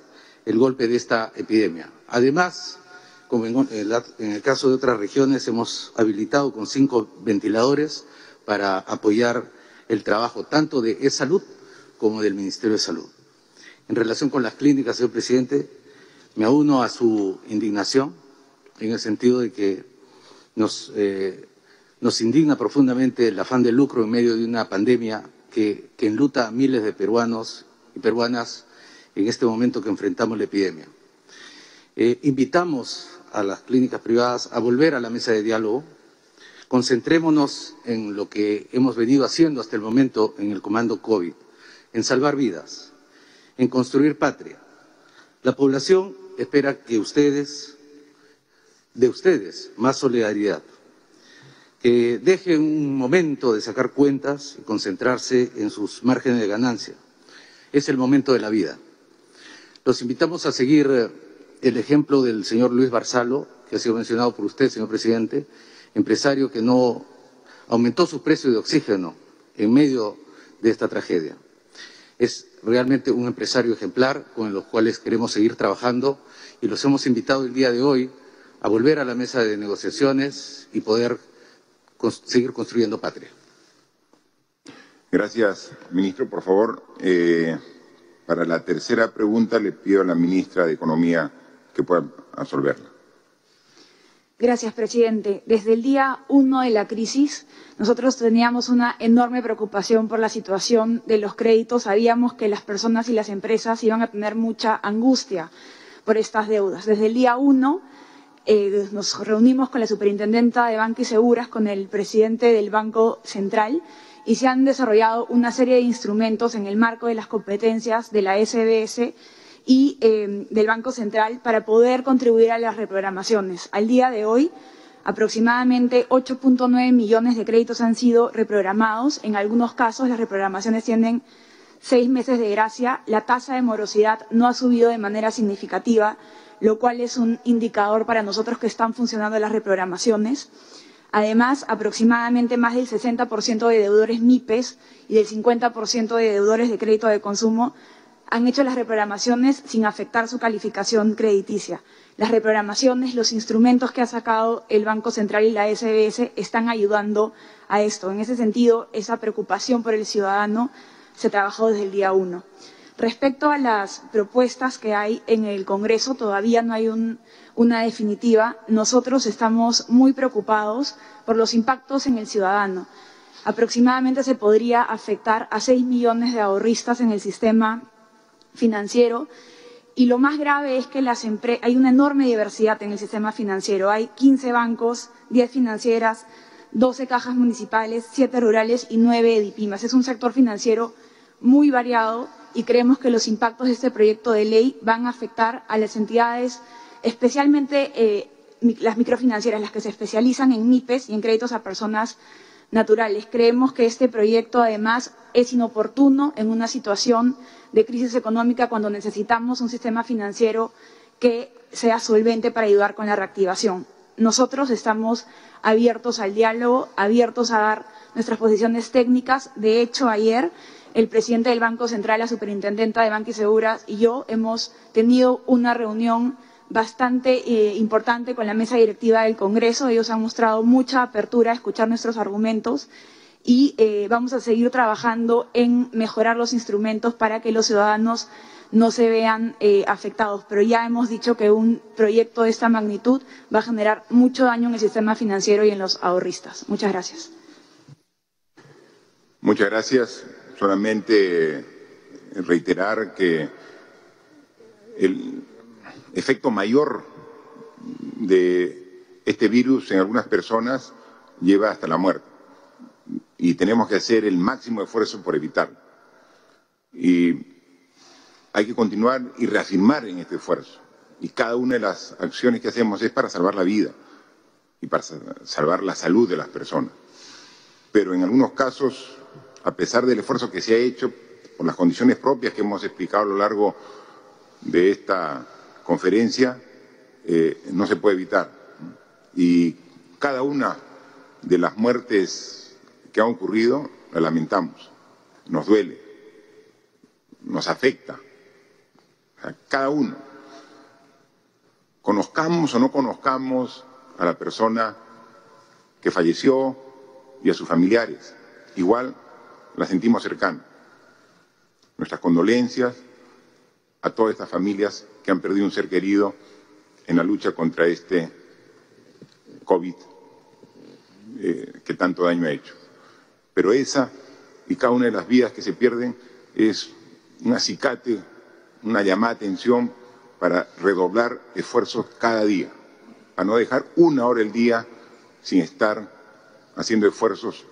el golpe de esta epidemia. Además, como en, el caso de otras regiones, hemos habilitado con cinco ventiladores para apoyar el trabajo tanto de e-salud como del Ministerio de Salud. En relación con las clínicas, señor presidente, me uno a su indignación en el sentido de que nos, eh, nos indigna profundamente el afán de lucro en medio de una pandemia que, que enluta a miles de peruanos y peruanas en este momento que enfrentamos la epidemia. Eh, invitamos a las clínicas privadas a volver a la mesa de diálogo. Concentrémonos en lo que hemos venido haciendo hasta el momento en el comando COVID, en salvar vidas, en construir patria. La población espera que ustedes, de ustedes, más solidaridad, que dejen un momento de sacar cuentas y concentrarse en sus márgenes de ganancia. Es el momento de la vida. Los invitamos a seguir eh, el ejemplo del señor Luis Barzalo, que ha sido mencionado por usted, señor presidente, empresario que no aumentó su precio de oxígeno en medio de esta tragedia. Es realmente un empresario ejemplar con los cuales queremos seguir trabajando y los hemos invitado el día de hoy a volver a la mesa de negociaciones y poder seguir construyendo patria. Gracias, ministro. Por favor, eh, para la tercera pregunta le pido a la ministra de Economía que. Gracias, presidente. Desde el día uno de la crisis, nosotros teníamos una enorme preocupación por la situación de los créditos. Sabíamos que las personas y las empresas iban a tener mucha angustia por estas deudas. Desde el día uno eh, nos reunimos con la superintendenta de Banco y Seguras, con el presidente del Banco Central, y se han desarrollado una serie de instrumentos en el marco de las competencias de la SBS y eh, del Banco Central para poder contribuir a las reprogramaciones. Al día de hoy, aproximadamente 8.9 millones de créditos han sido reprogramados. En algunos casos, las reprogramaciones tienen seis meses de gracia. La tasa de morosidad no ha subido de manera significativa, lo cual es un indicador para nosotros que están funcionando las reprogramaciones. Además, aproximadamente más del 60% de deudores MIPES y del 50% de deudores de crédito de consumo han hecho las reprogramaciones sin afectar su calificación crediticia. Las reprogramaciones, los instrumentos que ha sacado el Banco Central y la SBS están ayudando a esto. En ese sentido, esa preocupación por el ciudadano se trabajó desde el día uno. Respecto a las propuestas que hay en el Congreso, todavía no hay una definitiva. Nosotros estamos muy preocupados por los impactos en el ciudadano. Aproximadamente se podría afectar a 6 millones de ahorristas en el sistema financiero. Y lo más grave es que las hay una enorme diversidad en el sistema financiero. Hay 15 bancos, 10 financieras, 12 cajas municipales, 7 rurales y 9 edipimas. Es un sector financiero muy variado y creemos que los impactos de este proyecto de ley van a afectar a las entidades, especialmente eh, las microfinancieras, las que se especializan en MIPES y en créditos a personas naturales. Creemos que este proyecto, además, es inoportuno en una situación de crisis económica cuando necesitamos un sistema financiero que sea solvente para ayudar con la reactivación. Nosotros estamos abiertos al diálogo, abiertos a dar nuestras posiciones técnicas. De hecho, ayer el presidente del Banco Central, la superintendenta de Banco y Seguras y yo hemos tenido una reunión bastante eh, importante con la mesa directiva del Congreso. Ellos han mostrado mucha apertura a escuchar nuestros argumentos y eh, vamos a seguir trabajando en mejorar los instrumentos para que los ciudadanos no se vean eh, afectados. Pero ya hemos dicho que un proyecto de esta magnitud va a generar mucho daño en el sistema financiero y en los ahorristas. Muchas gracias. Muchas gracias. Solamente reiterar que el efecto mayor de este virus en algunas personas lleva hasta la muerte. Y tenemos que hacer el máximo esfuerzo por evitarlo. Y hay que continuar y reafirmar en este esfuerzo. Y cada una de las acciones que hacemos es para salvar la vida y para salvar la salud de las personas. Pero en algunos casos, a pesar del esfuerzo que se ha hecho, por las condiciones propias que hemos explicado a lo largo de esta conferencia, eh, no se puede evitar. Y cada una de las muertes que han ocurrido la lamentamos, nos duele, nos afecta. cada uno. Conozcamos o no conozcamos a la persona que falleció y a sus familiares, igual la sentimos cercana. Nuestras condolencias a todas estas familias que han perdido un ser querido en la lucha contra este COVID eh, que tanto daño ha hecho. Pero esa y cada una de las vidas que se pierden es un acicate, una llamada a atención para redoblar esfuerzos cada día, a no dejar una hora el día sin estar haciendo esfuerzos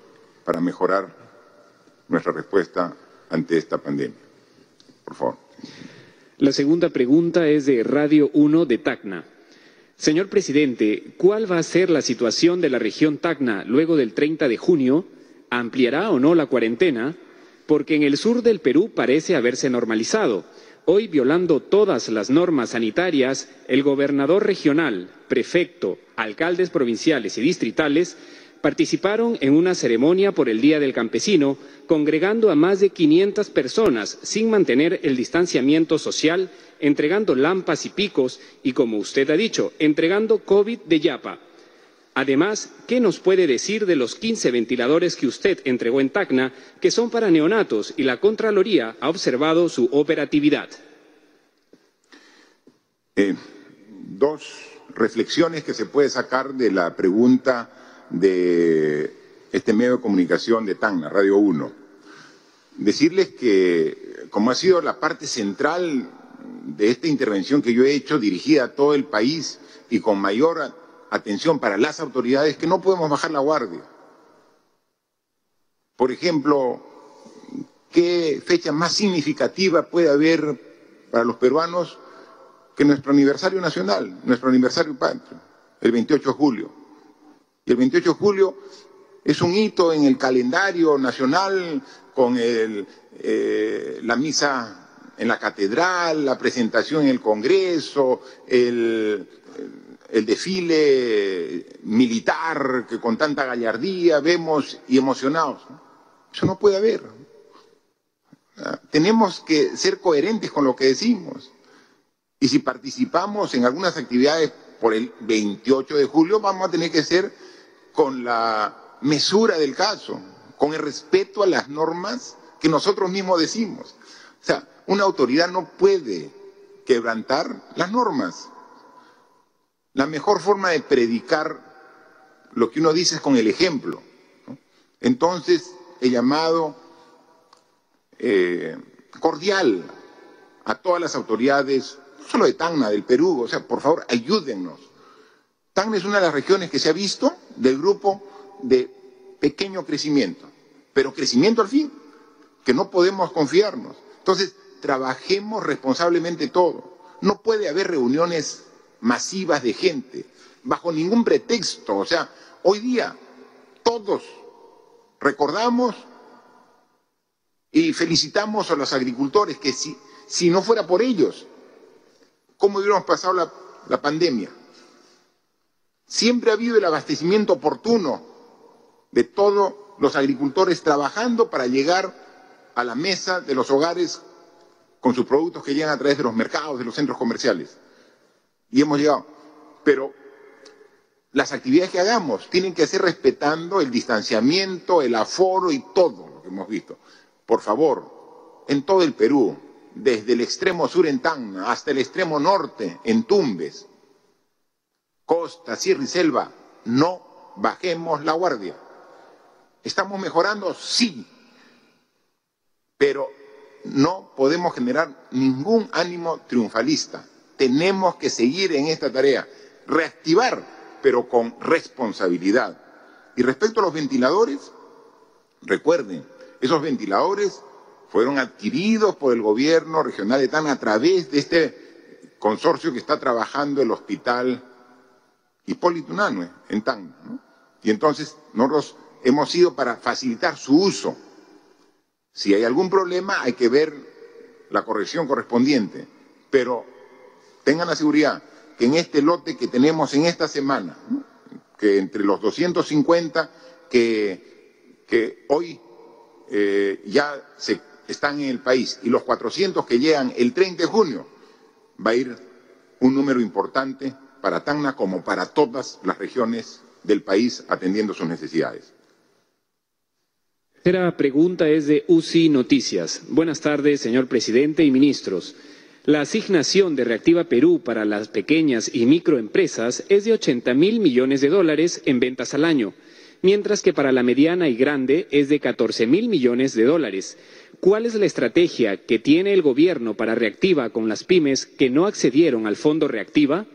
para mejorar nuestra respuesta ante esta pandemia. Por favor. La segunda pregunta es de Radio 1 de Tacna. Señor presidente, ¿cuál va a ser la situación de la región Tacna luego del 30 de junio? ¿Ampliará o no la cuarentena? Porque en el sur del Perú parece haberse normalizado. Hoy, violando todas las normas sanitarias, el gobernador regional, prefecto, alcaldes provinciales y distritales participaron en una ceremonia por el Día del Campesino, congregando a más de 500 personas sin mantener el distanciamiento social, entregando lampas y picos y, como usted ha dicho, entregando COVID de yapa. Además, ¿qué nos puede decir de los 15 ventiladores que usted entregó en Tacna, que son para neonatos y la Contraloría ha observado su operatividad? Eh, dos reflexiones que se puede sacar de la pregunta de este medio de comunicación de Tacna, Radio 1. Decirles que, como ha sido la parte central de esta intervención que yo he hecho, dirigida a todo el país y con mayor atención para las autoridades que no podemos bajar la guardia. Por ejemplo, ¿qué fecha más significativa puede haber para los peruanos que nuestro aniversario nacional, nuestro aniversario patrio, el 28 de julio? Y el 28 de julio es un hito en el calendario nacional con eh, la misa en la catedral, la presentación en el Congreso, el, el desfile militar que con tanta gallardía vemos y emocionados. Eso no puede haber. Tenemos que ser coherentes con lo que decimos. Y si participamos en algunas actividades por el 28 de julio, vamos a tener que ser con la mesura del caso, con el respeto a las normas que nosotros mismos decimos. O sea, una autoridad no puede quebrantar las normas. La mejor forma de predicar lo que uno dice es con el ejemplo. Entonces, he llamado eh, cordial a todas las autoridades, no solo de Tacna, del Perú, o sea, por favor, ayúdennos. Tacna es una de las regiones que se ha visto del grupo de pequeño crecimiento, pero crecimiento al fin, que no podemos confiarnos. Entonces, trabajemos responsablemente todo. No puede haber reuniones masivas de gente, bajo ningún pretexto. O sea, hoy día todos recordamos y felicitamos a los agricultores que si, si no fuera por ellos, ¿cómo hubiéramos pasado la, la pandemia? Siempre ha habido el abastecimiento oportuno de todos los agricultores trabajando para llegar a la mesa de los hogares con sus productos que llegan a través de los mercados, de los centros comerciales. Y hemos llegado. Pero las actividades que hagamos tienen que ser respetando el distanciamiento, el aforo y todo lo que hemos visto. Por favor, en todo el Perú, desde el extremo sur en Tacna hasta el extremo norte en Tumbes, costa, sierra y selva, no bajemos la guardia. ¿Estamos mejorando? Sí, pero no podemos generar ningún ánimo triunfalista. Tenemos que seguir en esta tarea, reactivar, pero con responsabilidad. Y respecto a los ventiladores, recuerden, esos ventiladores fueron adquiridos por el gobierno regional de TAN a través de este consorcio que está trabajando el hospital Hipólito Unanue en TAN. Y entonces nosotros hemos ido para facilitar su uso. Si hay algún problema hay que ver la corrección correspondiente, pero tengan la seguridad que en este lote que tenemos en esta semana, que entre los 250 que, que hoy eh, ya se están en el país y los 400 que llegan el 30 de junio, va a ir un número importante para Tacna como para todas las regiones del país atendiendo sus necesidades. Tercera pregunta es de UCI Noticias. Buenas tardes, señor presidente y ministros. La asignación de Reactiva Perú para las pequeñas y microempresas es de 80 mil millones de dólares en ventas al año, mientras que para la mediana y grande es de 14 mil millones de dólares. ¿Cuál es la estrategia que tiene el gobierno para Reactiva con las pymes que no accedieron al fondo Reactiva?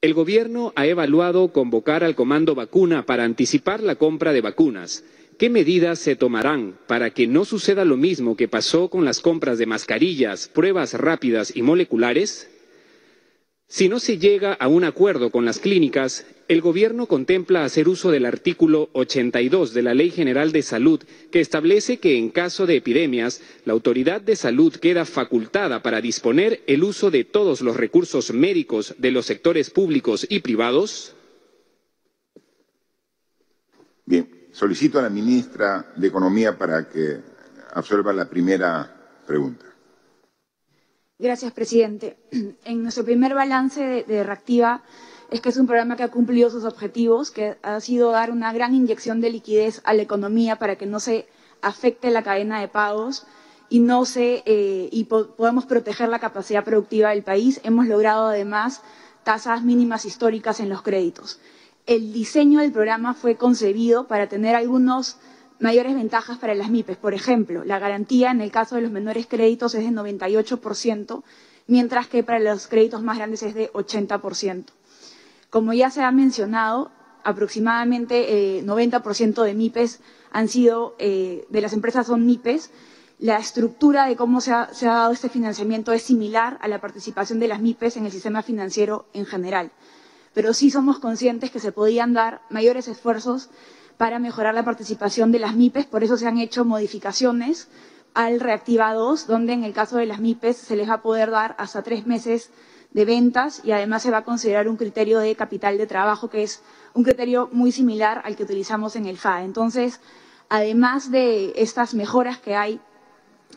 El gobierno ha evaluado convocar al comando vacuna para anticipar la compra de vacunas. ¿Qué medidas se tomarán para que no suceda lo mismo que pasó con las compras de mascarillas, pruebas rápidas y moleculares? Si no se llega a un acuerdo con las clínicas, el Gobierno contempla hacer uso del artículo 82 de la Ley General de Salud, que establece que en caso de epidemias, la autoridad de salud queda facultada para disponer el uso de todos los recursos médicos de los sectores públicos y privados. Bien, solicito a la ministra de Economía para que absorba la primera pregunta. Gracias, presidente. En nuestro primer balance de, Reactiva es que es un programa que ha cumplido sus objetivos, que ha sido dar una gran inyección de liquidez a la economía para que no se afecte la cadena de pagos y no se eh, y po podamos proteger la capacidad productiva del país. Hemos logrado además tasas mínimas históricas en los créditos. El diseño del programa fue concebido para tener algunos mayores ventajas para las MIPES. Por ejemplo, la garantía en el caso de los menores créditos es de 98%, mientras que para los créditos más grandes es de 80%. Como ya se ha mencionado, aproximadamente eh, 90% de MIPES han sido, eh, de las empresas son MIPES. La estructura de cómo se ha, se ha dado este financiamiento es similar a la participación de las MIPES en el sistema financiero en general. Pero sí somos conscientes que se podían dar mayores esfuerzos para mejorar la participación de las MIPES, por eso se han hecho modificaciones al Reactiva 2, donde en el caso de las MIPES se les va a poder dar hasta tres meses de ventas y además se va a considerar un criterio de capital de trabajo, que es un criterio muy similar al que utilizamos en el FAE. Entonces, además de estas mejoras que hay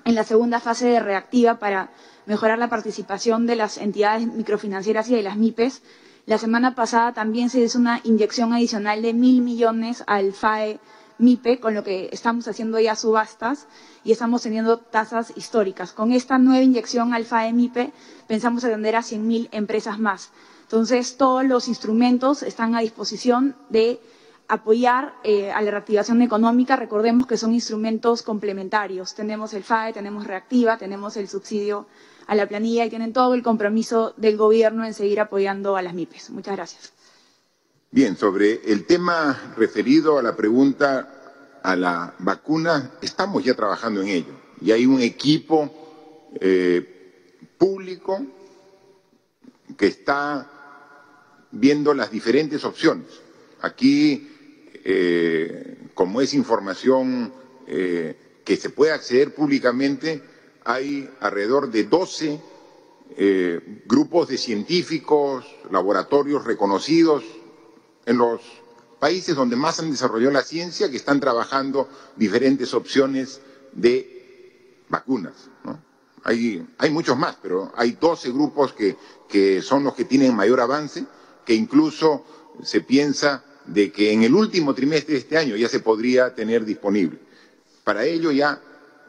en la segunda fase de Reactiva para mejorar la participación de las entidades microfinancieras y de las MIPES, la semana pasada también se hizo una inyección adicional de mil millones al FAE MIPE, con lo que estamos haciendo ya subastas y estamos teniendo tasas históricas. Con esta nueva inyección al FAE MIPE pensamos atender a 100.000 empresas más. Entonces, todos los instrumentos están a disposición de apoyar eh, a la reactivación económica. Recordemos que son instrumentos complementarios. Tenemos el FAE, tenemos Reactiva, tenemos el subsidio a la planilla y tienen todo el compromiso del gobierno en seguir apoyando a las MIPES. Muchas gracias. Bien, sobre el tema referido a la pregunta a la vacuna, estamos ya trabajando en ello. Y hay un equipo eh, público que está viendo las diferentes opciones. Aquí, eh, como es información eh, que se puede acceder públicamente, hay alrededor de 12 eh, grupos de científicos, laboratorios reconocidos en los países donde más han desarrollado la ciencia que están trabajando diferentes opciones de vacunas. hay, muchos más, pero hay 12 grupos que, que son los que tienen mayor avance, que incluso se piensa de que en el último trimestre de este año ya se podría tener disponible. Para ello ya,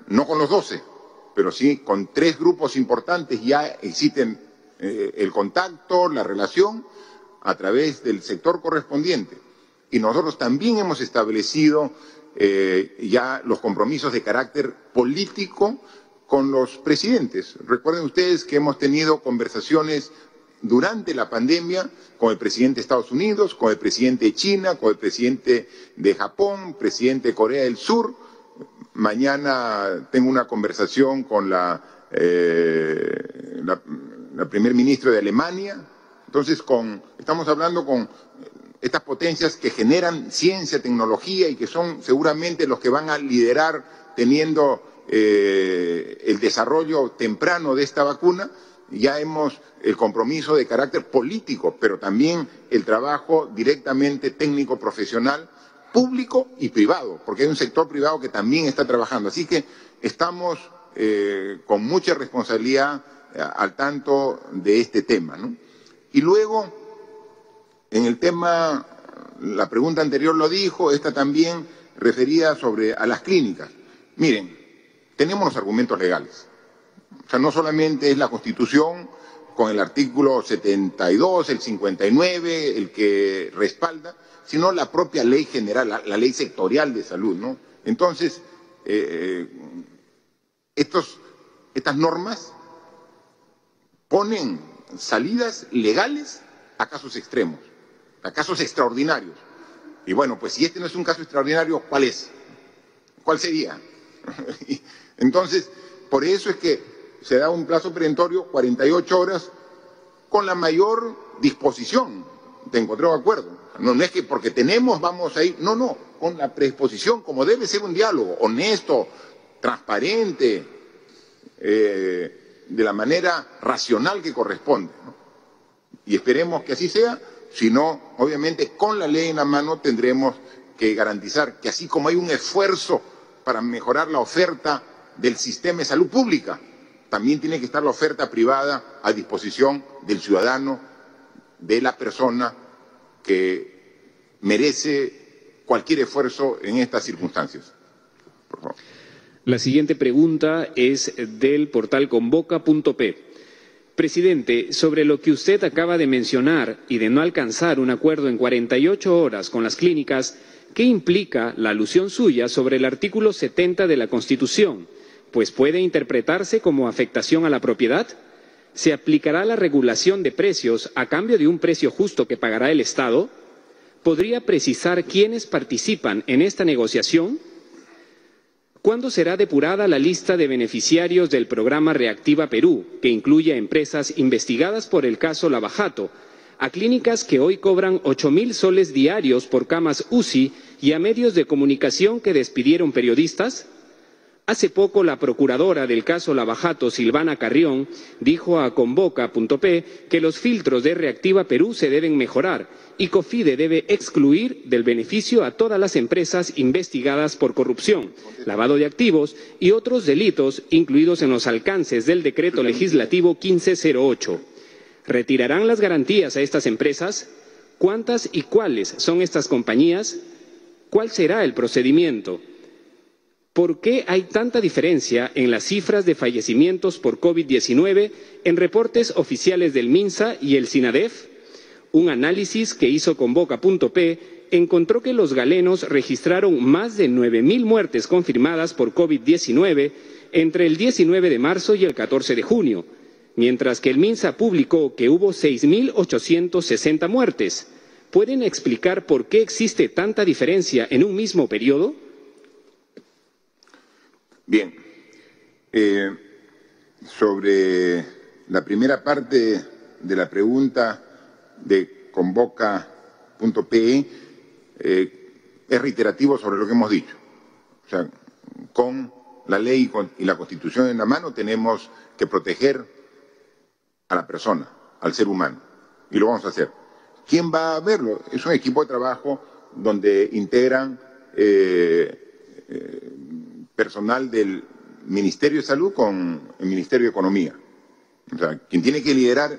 no con los 12, pero sí con tres grupos importantes ya existen eh, el contacto, la relación a través del sector correspondiente. Y nosotros también hemos establecido eh, ya los compromisos de carácter político con los presidentes. Recuerden ustedes que hemos tenido conversaciones durante la pandemia con el presidente de Estados Unidos, con el presidente de China, con el presidente de Japón, presidente de Corea del Sur. Mañana tengo una conversación con la, eh, primer ministro de Alemania. Entonces, estamos hablando con estas potencias que generan ciencia, tecnología y que son seguramente los que van a liderar teniendo eh, el desarrollo temprano de esta vacuna ya hemos el compromiso de carácter político, pero también el trabajo directamente técnico profesional, público y privado, porque hay un sector privado que también está trabajando. Así que estamos eh, con mucha responsabilidad eh, al tanto de este tema. Y luego, en el tema, la pregunta anterior lo dijo, esta también refería sobre a las clínicas. Miren, tenemos los argumentos legales o sea, no solamente es la Constitución con el artículo 72, el 59, el que respalda, sino la propia ley general, la, ley sectorial de salud, ¿no? Entonces, eh, estos, estas normas ponen salidas legales a casos extremos, a casos extraordinarios. Y bueno, pues si este no es un caso extraordinario, ¿cuál es? ¿Cuál sería? Entonces, por eso es que se da un plazo perentorio, 48 horas, con la mayor disposición de encontrar un acuerdo. No, es que porque tenemos vamos a ir, no, no, con la predisposición, como debe ser un diálogo honesto, transparente, eh, de la manera racional que corresponde. Y esperemos que así sea, si no, obviamente con la ley en la mano tendremos que garantizar que así como hay un esfuerzo para mejorar la oferta del sistema de salud pública, también tiene que estar la oferta privada a disposición del ciudadano, de la persona que merece cualquier esfuerzo en estas circunstancias. La siguiente pregunta es del portal convoca.p. Presidente, sobre lo que usted acaba de mencionar y de no alcanzar un acuerdo en 48 horas con las clínicas, ¿qué implica la alusión suya sobre el artículo 70 de la Constitución? Pues puede interpretarse como afectación a la propiedad. ¿Se aplicará la regulación de precios a cambio de un precio justo que pagará el Estado? ¿Podría precisar quiénes participan en esta negociación? ¿Cuándo será depurada la lista de beneficiarios del programa Reactiva Perú, que incluye a empresas investigadas por el caso Lavajato, a clínicas que hoy cobran ocho mil soles diarios por camas UCI y a medios de comunicación que despidieron periodistas? Hace poco la procuradora del caso Lavajato, Silvana Carrión, dijo a Convoca.p que los filtros de Reactiva Perú se deben mejorar y COFIDE debe excluir del beneficio a todas las empresas investigadas por corrupción, lavado de activos y otros delitos incluidos en los alcances del decreto legislativo 1508. ¿Retirarán las garantías a estas empresas? ¿Cuántas y cuáles son estas compañías? ¿Cuál será el procedimiento? ¿Por qué hay tanta diferencia en las cifras de fallecimientos por COVID-19 en reportes oficiales del MINSA y el SINADEF? Un análisis que hizo Convoca.p encontró que los galenos registraron más de 9.000 muertes confirmadas por COVID-19 entre el 19 de marzo y el 14 de junio, mientras que el MINSA publicó que hubo 6.860 muertes. ¿Pueden explicar por qué existe tanta diferencia en un mismo periodo? Bien, eh, sobre la primera parte de la pregunta de convoca.pe, eh, es reiterativo sobre lo que hemos dicho. O sea, con la ley y la constitución en la mano tenemos que proteger a la persona, al ser humano, y lo vamos a hacer. ¿Quién va a verlo? Es un equipo de trabajo donde integran eh, eh personal del Ministerio de Salud con el Ministerio de Economía. O sea, quien tiene que liderar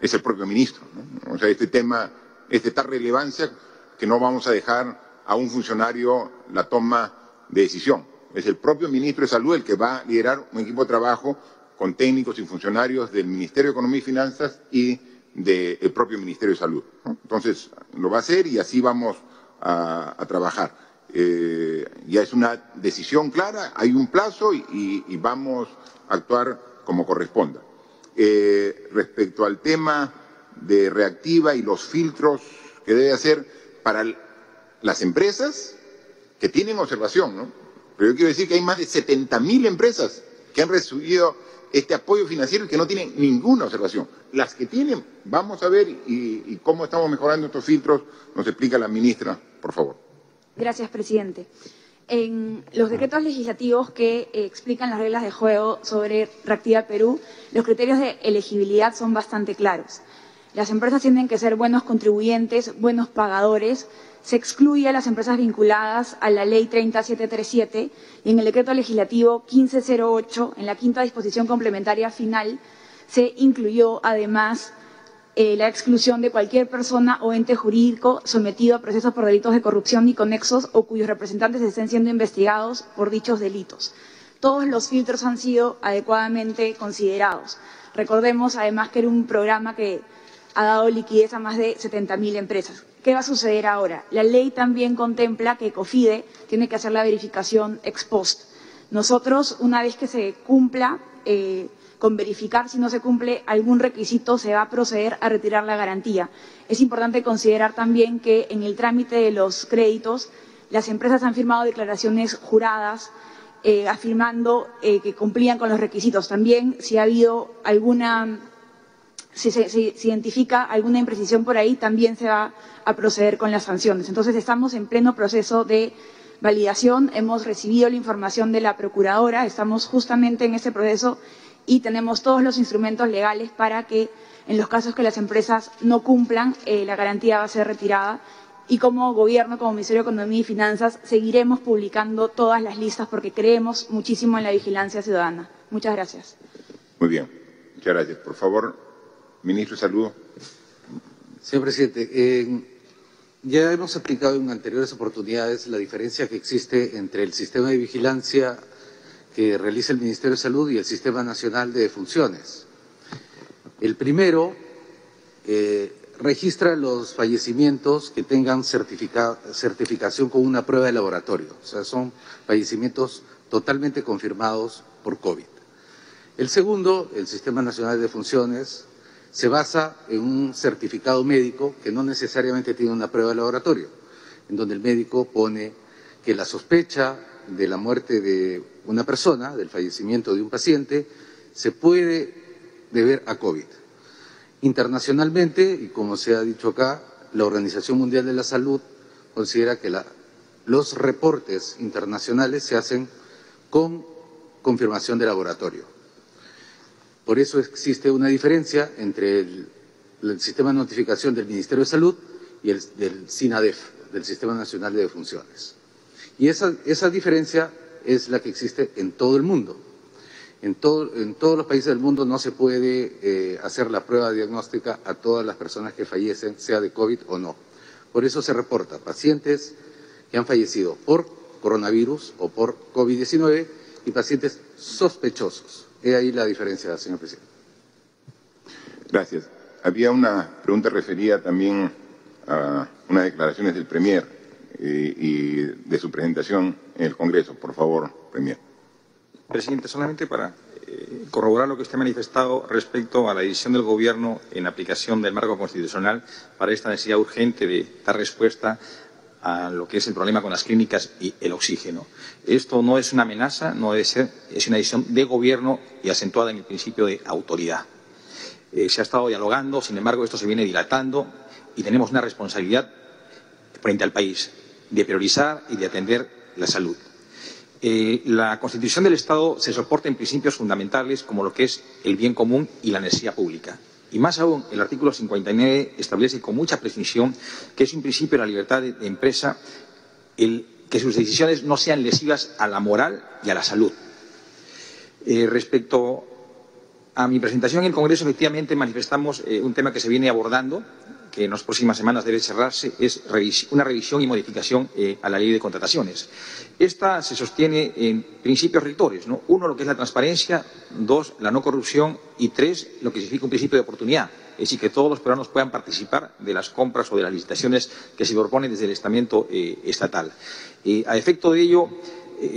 es el propio ministro. O sea, este tema es de tal relevancia que no vamos a dejar a un funcionario la toma de decisión. es el propio ministro de Salud el que va a liderar un equipo de trabajo con técnicos y funcionarios del Ministerio de Economía y Finanzas y del propio Ministerio de Salud. Entonces, lo va a hacer y así vamos a, trabajar. Eh, ya es una decisión clara, hay un plazo y, vamos a actuar como corresponda. Eh, respecto al tema de reactiva y los filtros que debe hacer para las empresas que tienen observación, ¿no? Pero yo quiero decir que hay más de 70.000 empresas que han recibido este apoyo financiero y que no tienen ninguna observación. Las que tienen, vamos a ver y, cómo estamos mejorando estos filtros, nos explica la ministra, por favor. Gracias, presidente. En los decretos legislativos que eh, explican las reglas de juego sobre Reactiva Perú, los criterios de elegibilidad son bastante claros. Las empresas tienen que ser buenos contribuyentes, buenos pagadores, se excluye a las empresas vinculadas a la Ley 30737 y en el decreto legislativo 1508, en la quinta disposición complementaria final, se incluyó además eh, la exclusión de cualquier persona o ente jurídico sometido a procesos por delitos de corrupción y conexos o cuyos representantes estén siendo investigados por dichos delitos. Todos los filtros han sido adecuadamente considerados. Recordemos además que era un programa que ha dado liquidez a más de 70.000 empresas. ¿Qué va a suceder ahora? La ley también contempla que COFIDE tiene que hacer la verificación ex post. Nosotros, una vez que se cumpla, eh, con verificar si no se cumple algún requisito, se va a proceder a retirar la garantía. Es importante considerar también que en el trámite de los créditos, las empresas han firmado declaraciones juradas eh, afirmando eh, que cumplían con los requisitos. También, si ha habido alguna si se, identifica alguna imprecisión por ahí, también se va a proceder con las sanciones. Entonces, estamos en pleno proceso de validación, hemos recibido la información de la Procuradora, estamos justamente en ese proceso y tenemos todos los instrumentos legales para que en los casos que las empresas no cumplan, eh, la garantía va a ser retirada. Y como Gobierno, como Ministerio de Economía y Finanzas, seguiremos publicando todas las listas porque creemos muchísimo en la vigilancia ciudadana. Muchas gracias. Muy bien. Muchas gracias. Por favor, Ministro de Salud. Señor presidente, ya hemos explicado en anteriores oportunidades la diferencia que existe entre el sistema de vigilancia que realiza el Ministerio de Salud y el Sistema Nacional de Funciones. El primero eh, registra los fallecimientos que tengan certificación con una prueba de laboratorio, o sea, son fallecimientos totalmente confirmados por COVID. El segundo, el Sistema Nacional de Funciones, se basa en un certificado médico que no necesariamente tiene una prueba de laboratorio, en donde el médico pone que la sospecha de la muerte de una persona, del fallecimiento de un paciente, se puede deber a COVID. Internacionalmente, y como se ha dicho acá, la Organización Mundial de la Salud considera que los reportes internacionales se hacen con confirmación de laboratorio. Por eso existe una diferencia entre el, sistema de notificación del Ministerio de Salud y el del SINADEF, del Sistema Nacional de Defunciones. Y esa, esa diferencia es la que existe en todo el mundo. En, en todos los países del mundo no se puede eh, hacer la prueba diagnóstica a todas las personas que fallecen, sea de COVID o no. Por eso se reporta pacientes que han fallecido por coronavirus o por COVID-19 y pacientes sospechosos. He ahí la diferencia, señor presidente. Gracias. Había una pregunta referida también a unas declaraciones del Premier y de su presentación en el Congreso. Por favor, Premier. Presidente, solamente para eh, corroborar lo que usted ha manifestado respecto a la decisión del Gobierno en aplicación del marco constitucional para esta necesidad urgente de dar respuesta a lo que es el problema con las clínicas y el oxígeno. Esto no es una amenaza, no debe ser, es una decisión de gobierno y acentuada en el principio de autoridad. Eh, se ha estado dialogando, sin embargo, esto se viene dilatando y tenemos una responsabilidad frente al país de priorizar y de atender la salud. Eh, la Constitución del Estado se soporta en principios fundamentales como lo que es el bien común y la necesidad pública. Y más aún, el artículo 59 establece con mucha precisión que es un principio de la libertad de, empresa que sus decisiones no sean lesivas a la moral y a la salud. Eh, respecto a mi presentación en el Congreso, efectivamente manifestamos eh, un tema que se viene abordando que en las próximas semanas debe cerrarse es una revisión y modificación eh, a la ley de contrataciones. Esta se sostiene en principios rectores, ¿no? Uno, lo que es la transparencia, dos, la no corrupción y tres, lo que significa un principio de oportunidad, es decir, que todos los peruanos puedan participar de las compras o de las licitaciones que se proponen desde el estamento eh, estatal. a efecto de ello,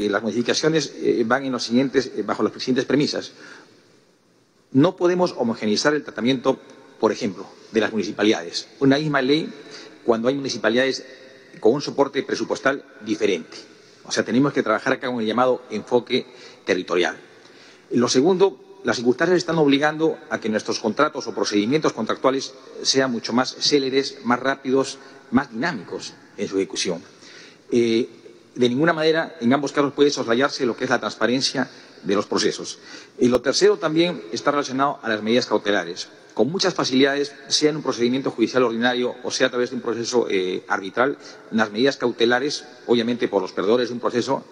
las modificaciones van en los siguientes, bajo las siguientes premisas. No podemos homogeneizar el tratamiento por ejemplo, de las municipalidades. Una misma ley cuando hay municipalidades con un soporte presupuestal diferente. O sea, tenemos que trabajar acá con el llamado enfoque territorial. Lo segundo, las circunstancias están obligando a que nuestros contratos o procedimientos contractuales sean mucho más céleres, más rápidos, más dinámicos en su ejecución. Eh, de ninguna manera, en ambos casos, puede soslayarse lo que es la transparencia de los procesos. Y lo tercero también está relacionado a las medidas cautelares con muchas facilidades, sea en un procedimiento judicial ordinario o sea a través de un proceso eh, arbitral, las medidas cautelares, obviamente por los perdedores de un proceso,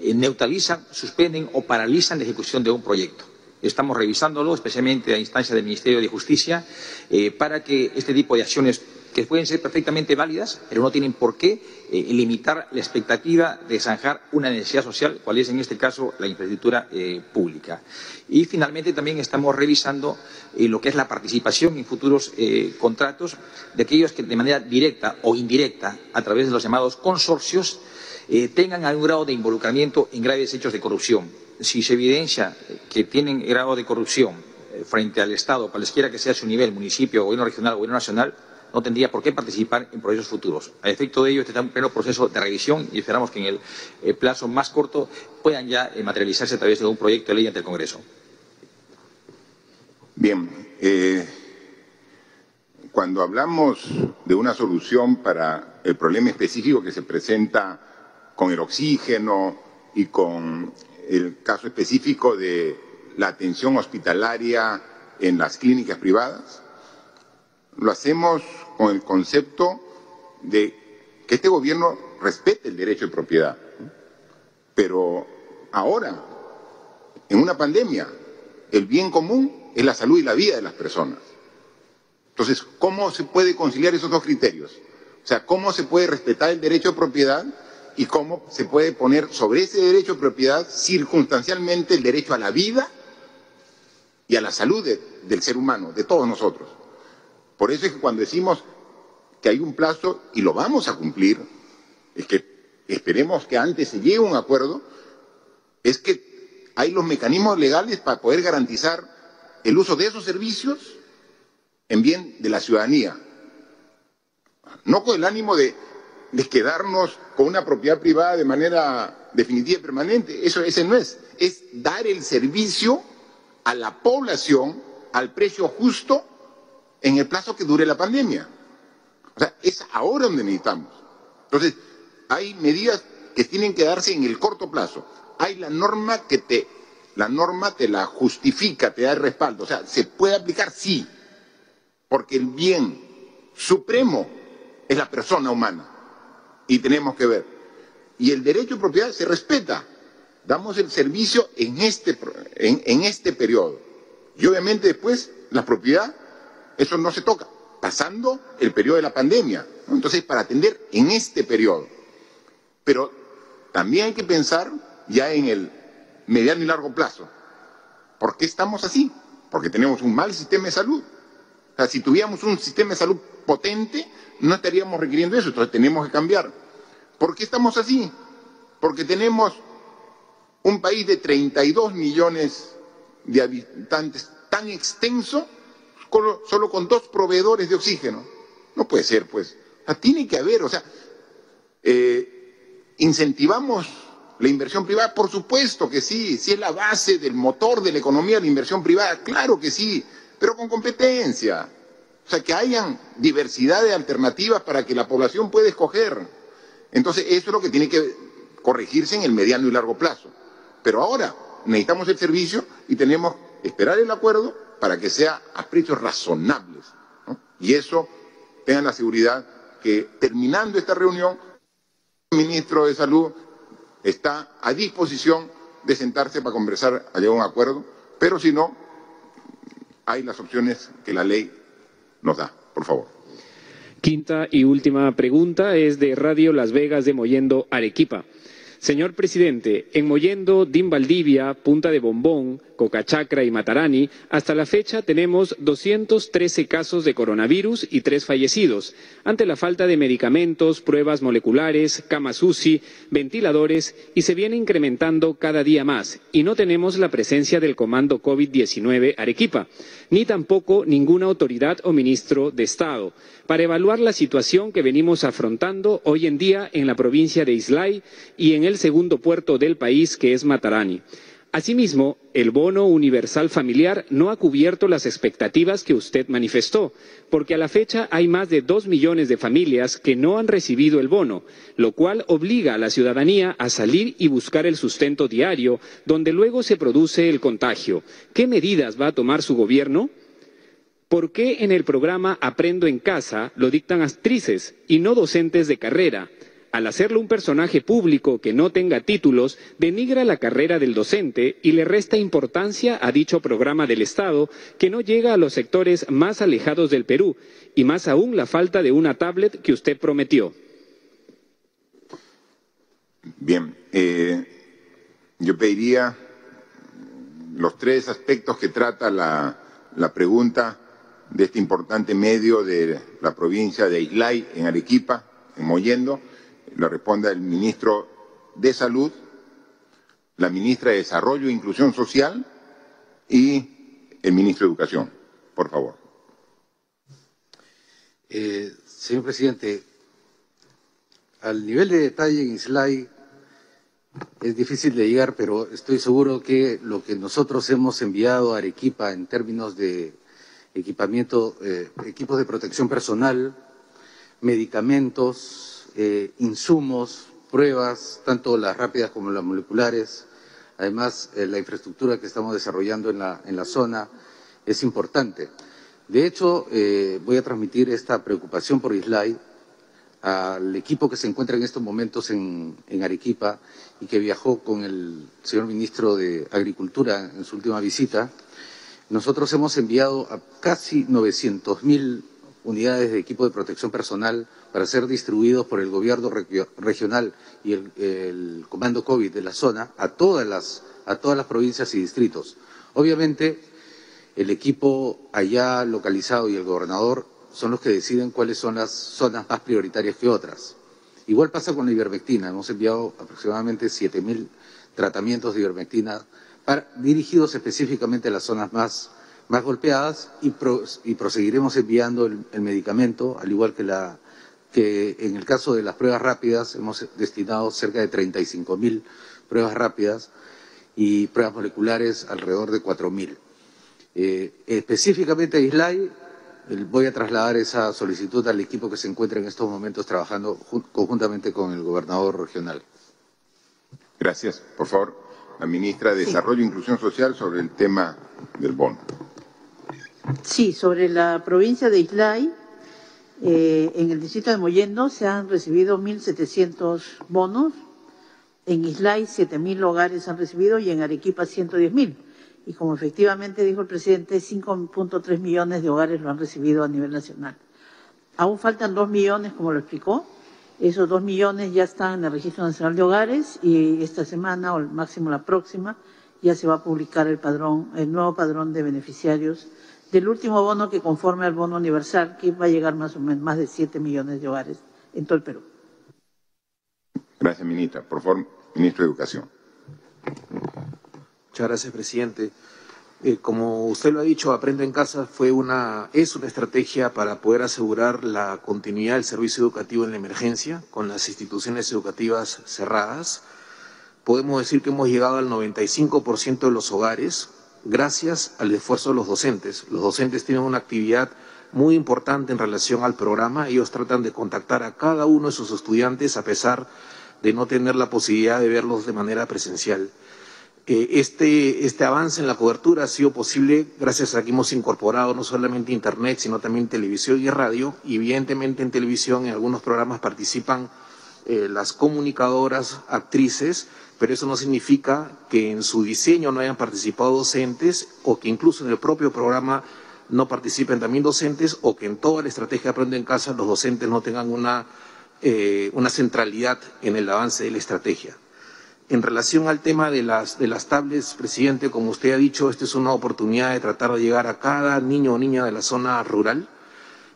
eh, neutralizan, suspenden o paralizan la ejecución de un proyecto. Estamos revisándolo, especialmente a instancia del Ministerio de Justicia, eh, para que este tipo de acciones que pueden ser perfectamente válidas, pero no tienen por qué eh, limitar la expectativa de zanjar una necesidad social, cual es en este caso la infraestructura eh, pública. Y finalmente también estamos revisando eh, lo que es la participación en futuros contratos de aquellos que de manera directa o indirecta, a través de los llamados consorcios, tengan algún grado de involucramiento en graves hechos de corrupción. Si se evidencia que tienen grado de corrupción frente al Estado, cualesquiera que sea su nivel, municipio, gobierno regional, gobierno nacional, no tendría por qué participar en procesos futuros. A efecto de ello, este está en pleno proceso de revisión y esperamos que en el eh, plazo más corto puedan ya eh, materializarse a través de un proyecto de ley ante el Congreso. Bien. Eh, cuando hablamos de una solución para el problema específico que se presenta con el oxígeno y con el caso específico de la atención hospitalaria en las clínicas privadas, lo hacemos con el concepto de que este gobierno respete el derecho de propiedad. Pero ahora, en una pandemia, el bien común es la salud y la vida de las personas. Entonces, ¿cómo se puede conciliar esos dos criterios? O sea, ¿cómo se puede respetar el derecho de propiedad y cómo se puede poner sobre ese derecho de propiedad circunstancialmente el derecho a la vida y a la salud del ser humano, de todos nosotros? Por eso es que cuando decimos que hay un plazo y lo vamos a cumplir, es que esperemos que antes se llegue a un acuerdo, es que hay los mecanismos legales para poder garantizar el uso de esos servicios en bien de la ciudadanía. No con el ánimo de, quedarnos con una propiedad privada de manera definitiva y permanente. Eso ese no es. Es dar el servicio a la población al precio justo en el plazo que dure la pandemia. O sea, es ahora donde necesitamos. Entonces, hay medidas que tienen que darse en el corto plazo. Hay la norma que te, la norma te la justifica, te da el respaldo. O sea, se puede aplicar sí, porque el bien supremo es la persona humana. Y tenemos que ver. Y el derecho de propiedad se respeta. Damos el servicio en este, en, en este periodo. Y obviamente después la propiedad eso no se toca, pasando el periodo de la pandemia. Entonces, para atender en este periodo. Pero también hay que pensar ya en el mediano y largo plazo. ¿Por qué estamos así? Porque tenemos un mal sistema de salud. Si tuviéramos un sistema de salud potente, no estaríamos requiriendo eso, entonces tenemos que cambiar. ¿Por qué estamos así? Porque tenemos un país de 32 millones de habitantes tan extenso solo con dos proveedores de oxígeno. No puede ser, pues. tiene que haber, o sea, eh, incentivamos la inversión privada, por supuesto que sí, si es la base del motor de la economía la inversión privada, claro que sí, pero con competencia. O sea, que hayan diversidad de alternativas para que la población pueda escoger. Entonces, eso es lo que tiene que corregirse en el mediano y largo plazo. Pero ahora necesitamos el servicio y tenemos que esperar el acuerdo para que sea a precios razonables. Y eso, tengan la seguridad que terminando esta reunión, el ministro de Salud está a disposición de sentarse para conversar, a llegar a un acuerdo, pero si no, hay las opciones que la ley nos da. Por favor. Quinta y última pregunta es de Radio Las Vegas de Moyendo, Arequipa. Señor presidente, en Moyendo, Din Valdivia, Punta de Bombón, Cocachacra y Matarani, hasta la fecha tenemos 213 casos de coronavirus y tres fallecidos, ante la falta de medicamentos, pruebas moleculares, camas UCI, ventiladores y se viene incrementando cada día más. Y no tenemos la presencia del Comando COVID-19 Arequipa, ni tampoco ninguna autoridad o ministro de Estado, para evaluar la situación que venimos afrontando hoy en día en la provincia de Islay y en el segundo puerto del país, que es Matarani. Asimismo, el bono universal familiar no ha cubierto las expectativas que usted manifestó, porque a la fecha hay más de dos millones de familias que no han recibido el bono, lo cual obliga a la ciudadanía a salir y buscar el sustento diario, donde luego se produce el contagio. ¿Qué medidas va a tomar su gobierno? ¿Por qué en el programa Aprendo en Casa lo dictan actrices y no docentes de carrera? Al hacerlo un personaje público que no tenga títulos, denigra la carrera del docente y le resta importancia a dicho programa del Estado que no llega a los sectores más alejados del Perú, y más aún la falta de una tablet que usted prometió. Bien, eh, yo pediría los tres aspectos que trata la, la pregunta de este importante medio de la provincia de Islay, en Arequipa, en Moyendo, le responda el ministro de Salud, la ministra de Desarrollo e Inclusión Social y el ministro de Educación. Por favor. Eh, señor presidente, al nivel de detalle en Islay es difícil de llegar, pero estoy seguro que lo que nosotros hemos enviado a Arequipa en términos de equipamiento, eh, equipos de protección personal, medicamentos, eh, insumos, pruebas, tanto las rápidas como las moleculares. Además, eh, la infraestructura que estamos desarrollando en la, en la zona es importante. De hecho, eh, voy a transmitir esta preocupación por Islay al equipo que se encuentra en estos momentos en, en, Arequipa y que viajó con el señor ministro de Agricultura en su última visita. Nosotros hemos enviado a casi 900.000 unidades de equipo de protección personal para ser distribuidos por el gobierno regional y el, comando COVID de la zona a todas las, a todas las provincias y distritos. Obviamente, el equipo allá localizado y el gobernador son los que deciden cuáles son las zonas más prioritarias que otras. Igual pasa con la ivermectina. Hemos enviado aproximadamente 7.000 tratamientos de ivermectina dirigidos específicamente a las zonas más más golpeadas y, proseguiremos enviando el, medicamento, al igual que, la, que en el caso de las pruebas rápidas hemos destinado cerca de 35.000 pruebas rápidas y pruebas moleculares alrededor de 4.000. Eh, específicamente a Islay, voy a trasladar esa solicitud al equipo que se encuentra en estos momentos trabajando conjuntamente con el gobernador regional. Gracias. Por favor, la ministra de Desarrollo e Inclusión Social sobre el tema del bono. Sí, sobre la provincia de Islay, eh, en el distrito de Moyendo se han recibido 1.700 bonos, en Islay 7.000 hogares han recibido y en Arequipa 110.000. Y como efectivamente dijo el presidente, 5.3 millones de hogares lo han recibido a nivel nacional. Aún faltan 2 millones, como lo explicó. Esos 2 millones ya están en el Registro Nacional de Hogares y esta semana, o máximo la próxima, ya se va a publicar el padrón, el nuevo padrón de beneficiarios del último bono que conforme al bono universal, que va a llegar más o menos más de 7 millones de hogares en todo el Perú. Gracias, ministra. Por favor, ministro de Educación. Muchas gracias, presidente. Eh, como usted lo ha dicho, Aprendo en Casa fue una, es una estrategia para poder asegurar la continuidad del servicio educativo en la emergencia, con las instituciones educativas cerradas. Podemos decir que hemos llegado al 95% de los hogares gracias al esfuerzo de los docentes. Los docentes tienen una actividad muy importante en relación al programa. Ellos tratan de contactar a cada uno de sus estudiantes a pesar de no tener la posibilidad de verlos de manera presencial. Eh, este, este avance en la cobertura ha sido posible gracias a que hemos incorporado no solamente Internet, sino también televisión y radio. Y evidentemente en televisión en algunos programas participan eh, las comunicadoras, actrices, pero eso no significa que en su diseño no hayan participado docentes o que incluso en el propio programa no participen también docentes o que en toda la estrategia Aprende en Casa los docentes no tengan una, eh, una centralidad en el avance de la estrategia. En relación al tema de las, de las tablets, presidente, como usted ha dicho, esta es una oportunidad de tratar de llegar a cada niño o niña de la zona rural.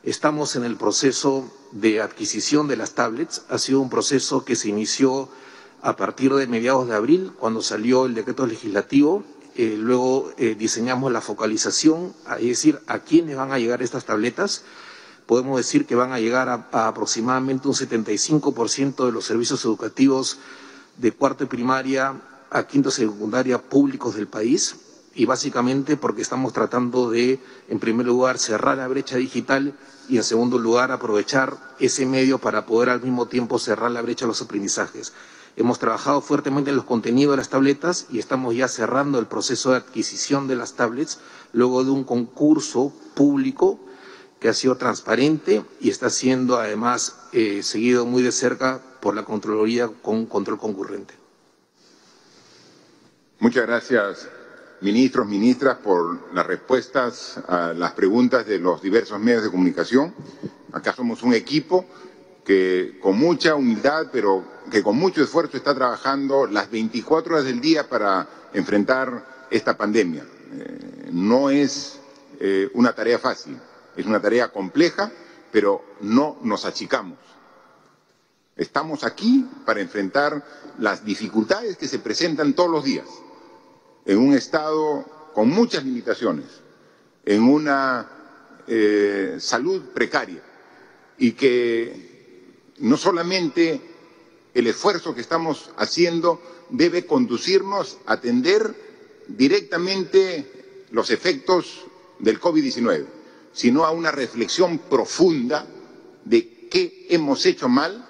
Estamos en el proceso de adquisición de las tablets. Ha sido un proceso que se inició a partir de mediados de abril, cuando salió el decreto legislativo. Eh, luego eh, diseñamos la focalización, es decir, a quiénes van a llegar estas tabletas. Podemos decir que van a llegar a, aproximadamente un 75% de los servicios educativos de cuarto y primaria a quinto y secundaria públicos del país y básicamente porque estamos tratando de, en primer lugar, cerrar la brecha digital y, en segundo lugar, aprovechar ese medio para poder al mismo tiempo cerrar la brecha de los aprendizajes. Hemos trabajado fuertemente en los contenidos de las tabletas y estamos ya cerrando el proceso de adquisición de las tablets luego de un concurso público que ha sido transparente y está siendo además eh, seguido muy de cerca por la Contraloría con control concurrente. Muchas gracias, ministros, ministras, por las respuestas a las preguntas de los diversos medios de comunicación. Acá somos un equipo que con mucha humildad, pero que con mucho esfuerzo está trabajando las 24 horas del día para enfrentar esta pandemia. Eh, no es eh, una tarea fácil, es una tarea compleja, pero no nos achicamos. Estamos aquí para enfrentar las dificultades que se presentan todos los días en un Estado con muchas limitaciones, en una eh, salud precaria y que no solamente el esfuerzo que estamos haciendo debe conducirnos a atender directamente los efectos del COVID-19, sino a una reflexión profunda de qué hemos hecho mal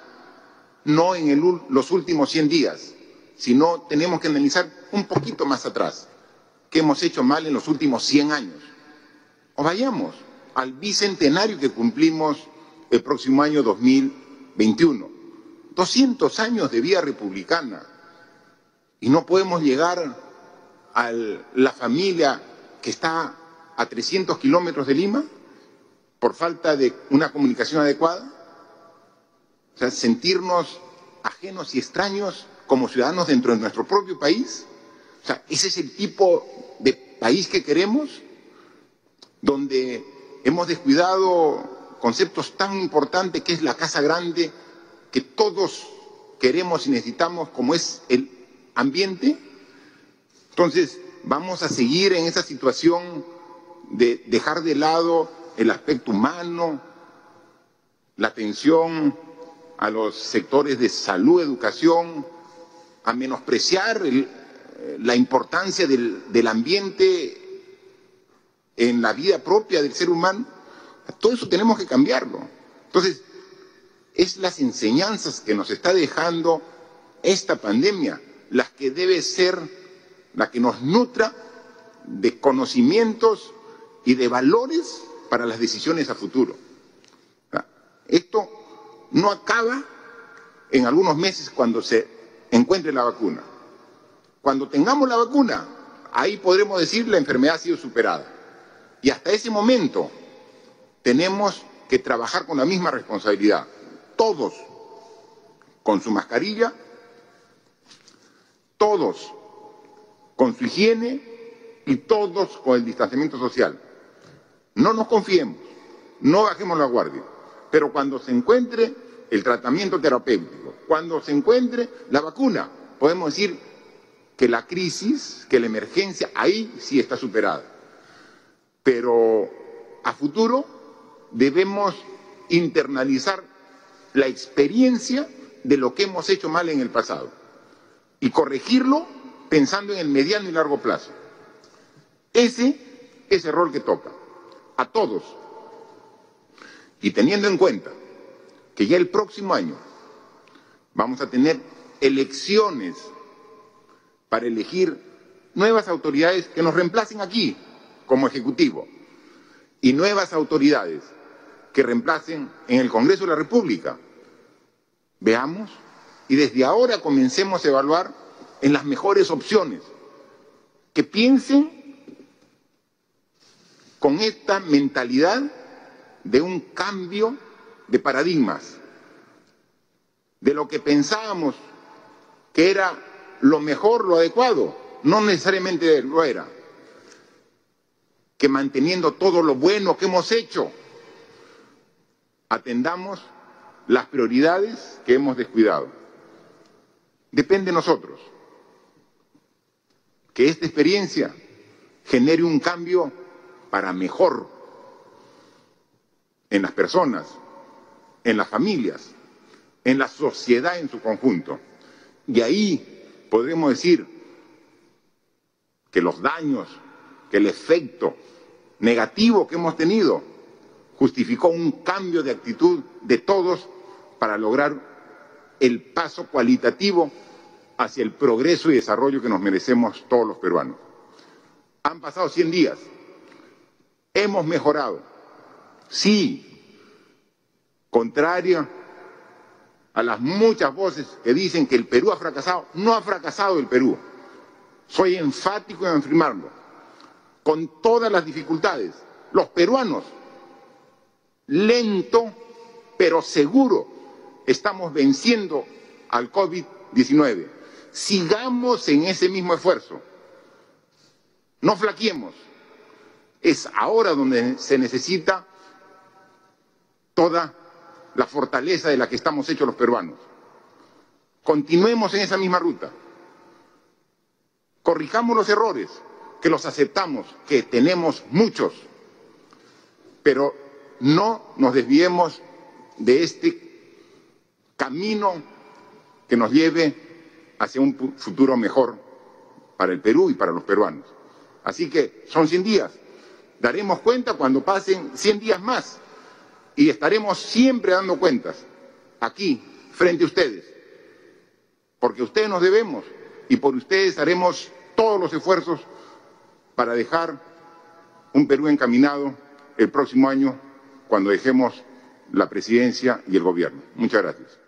no en los últimos 100 días, sino tenemos que analizar un poquito más atrás, qué hemos hecho mal en los últimos 100 años. O vayamos al bicentenario que cumplimos el próximo año 2021. 200 años de vía republicana. Y no podemos llegar a la familia que está a 300 kilómetros de Lima por falta de una comunicación adecuada. O sea, sentirnos ajenos y extraños como ciudadanos dentro de nuestro propio país. O sea, ese es el tipo de país que queremos, donde hemos descuidado conceptos tan importantes que es la casa grande, que todos queremos y necesitamos, como es el ambiente. Entonces, vamos a seguir en esa situación de dejar de lado el aspecto humano, la atención a los sectores de salud, educación, a menospreciar la importancia del, del ambiente en la vida propia del ser humano. Todo eso tenemos que cambiarlo. Entonces, es las enseñanzas que nos está dejando esta pandemia las que debe ser la que nos nutra de conocimientos y de valores para las decisiones a futuro. Esto no acaba en algunos meses cuando se encuentre la vacuna. Cuando tengamos la vacuna, ahí podremos decir la enfermedad ha sido superada. Y hasta ese momento tenemos que trabajar con la misma responsabilidad. Todos con su mascarilla, todos con su higiene y todos con el distanciamiento social. No nos confiemos, no bajemos la guardia. Pero cuando se encuentre el tratamiento terapéutico, cuando se encuentre la vacuna, podemos decir que la crisis, que la emergencia, ahí sí está superada. Pero a futuro debemos internalizar la experiencia de lo que hemos hecho mal en el pasado y corregirlo pensando en el mediano y largo plazo. Ese es el rol que toca a todos, y teniendo en cuenta que ya el próximo año vamos a tener elecciones para elegir nuevas autoridades que nos reemplacen aquí como Ejecutivo y nuevas autoridades que reemplacen en el Congreso de la República. Veamos y desde ahora comencemos a evaluar en las mejores opciones, que piensen con esta mentalidad de un cambio de paradigmas, de lo que pensábamos que era lo mejor, lo adecuado, no necesariamente lo era, que manteniendo todo lo bueno que hemos hecho, atendamos las prioridades que hemos descuidado. Depende de nosotros que esta experiencia genere un cambio para mejor en las personas, en las familias, en la sociedad en su conjunto. Y ahí podremos decir que los daños, que el efecto negativo que hemos tenido justificó un cambio de actitud de todos para lograr el paso cualitativo hacia el progreso y desarrollo que nos merecemos todos los peruanos. Han pasado 100 días, hemos mejorado, sí, contrario a las muchas voces que dicen que el Perú ha fracasado, no ha fracasado el Perú. Soy enfático en afirmarlo, con todas las dificultades. Los peruanos, lento pero seguro, estamos venciendo al COVID-19. Sigamos en ese mismo esfuerzo. No flaquemos. Es ahora donde se necesita toda la fortaleza de la que estamos hechos los peruanos. Continuemos en esa misma ruta. Corrijamos los errores, que los aceptamos, que tenemos muchos, pero no nos desviemos de este camino que nos lleve hacia un futuro mejor para el Perú y para los peruanos. Así que son 100 días. Daremos cuenta cuando pasen 100 días más y estaremos siempre dando cuentas aquí, frente a ustedes, porque ustedes nos debemos y por ustedes haremos todos los esfuerzos para dejar un Perú encaminado el próximo año cuando dejemos la presidencia y el gobierno. Muchas gracias.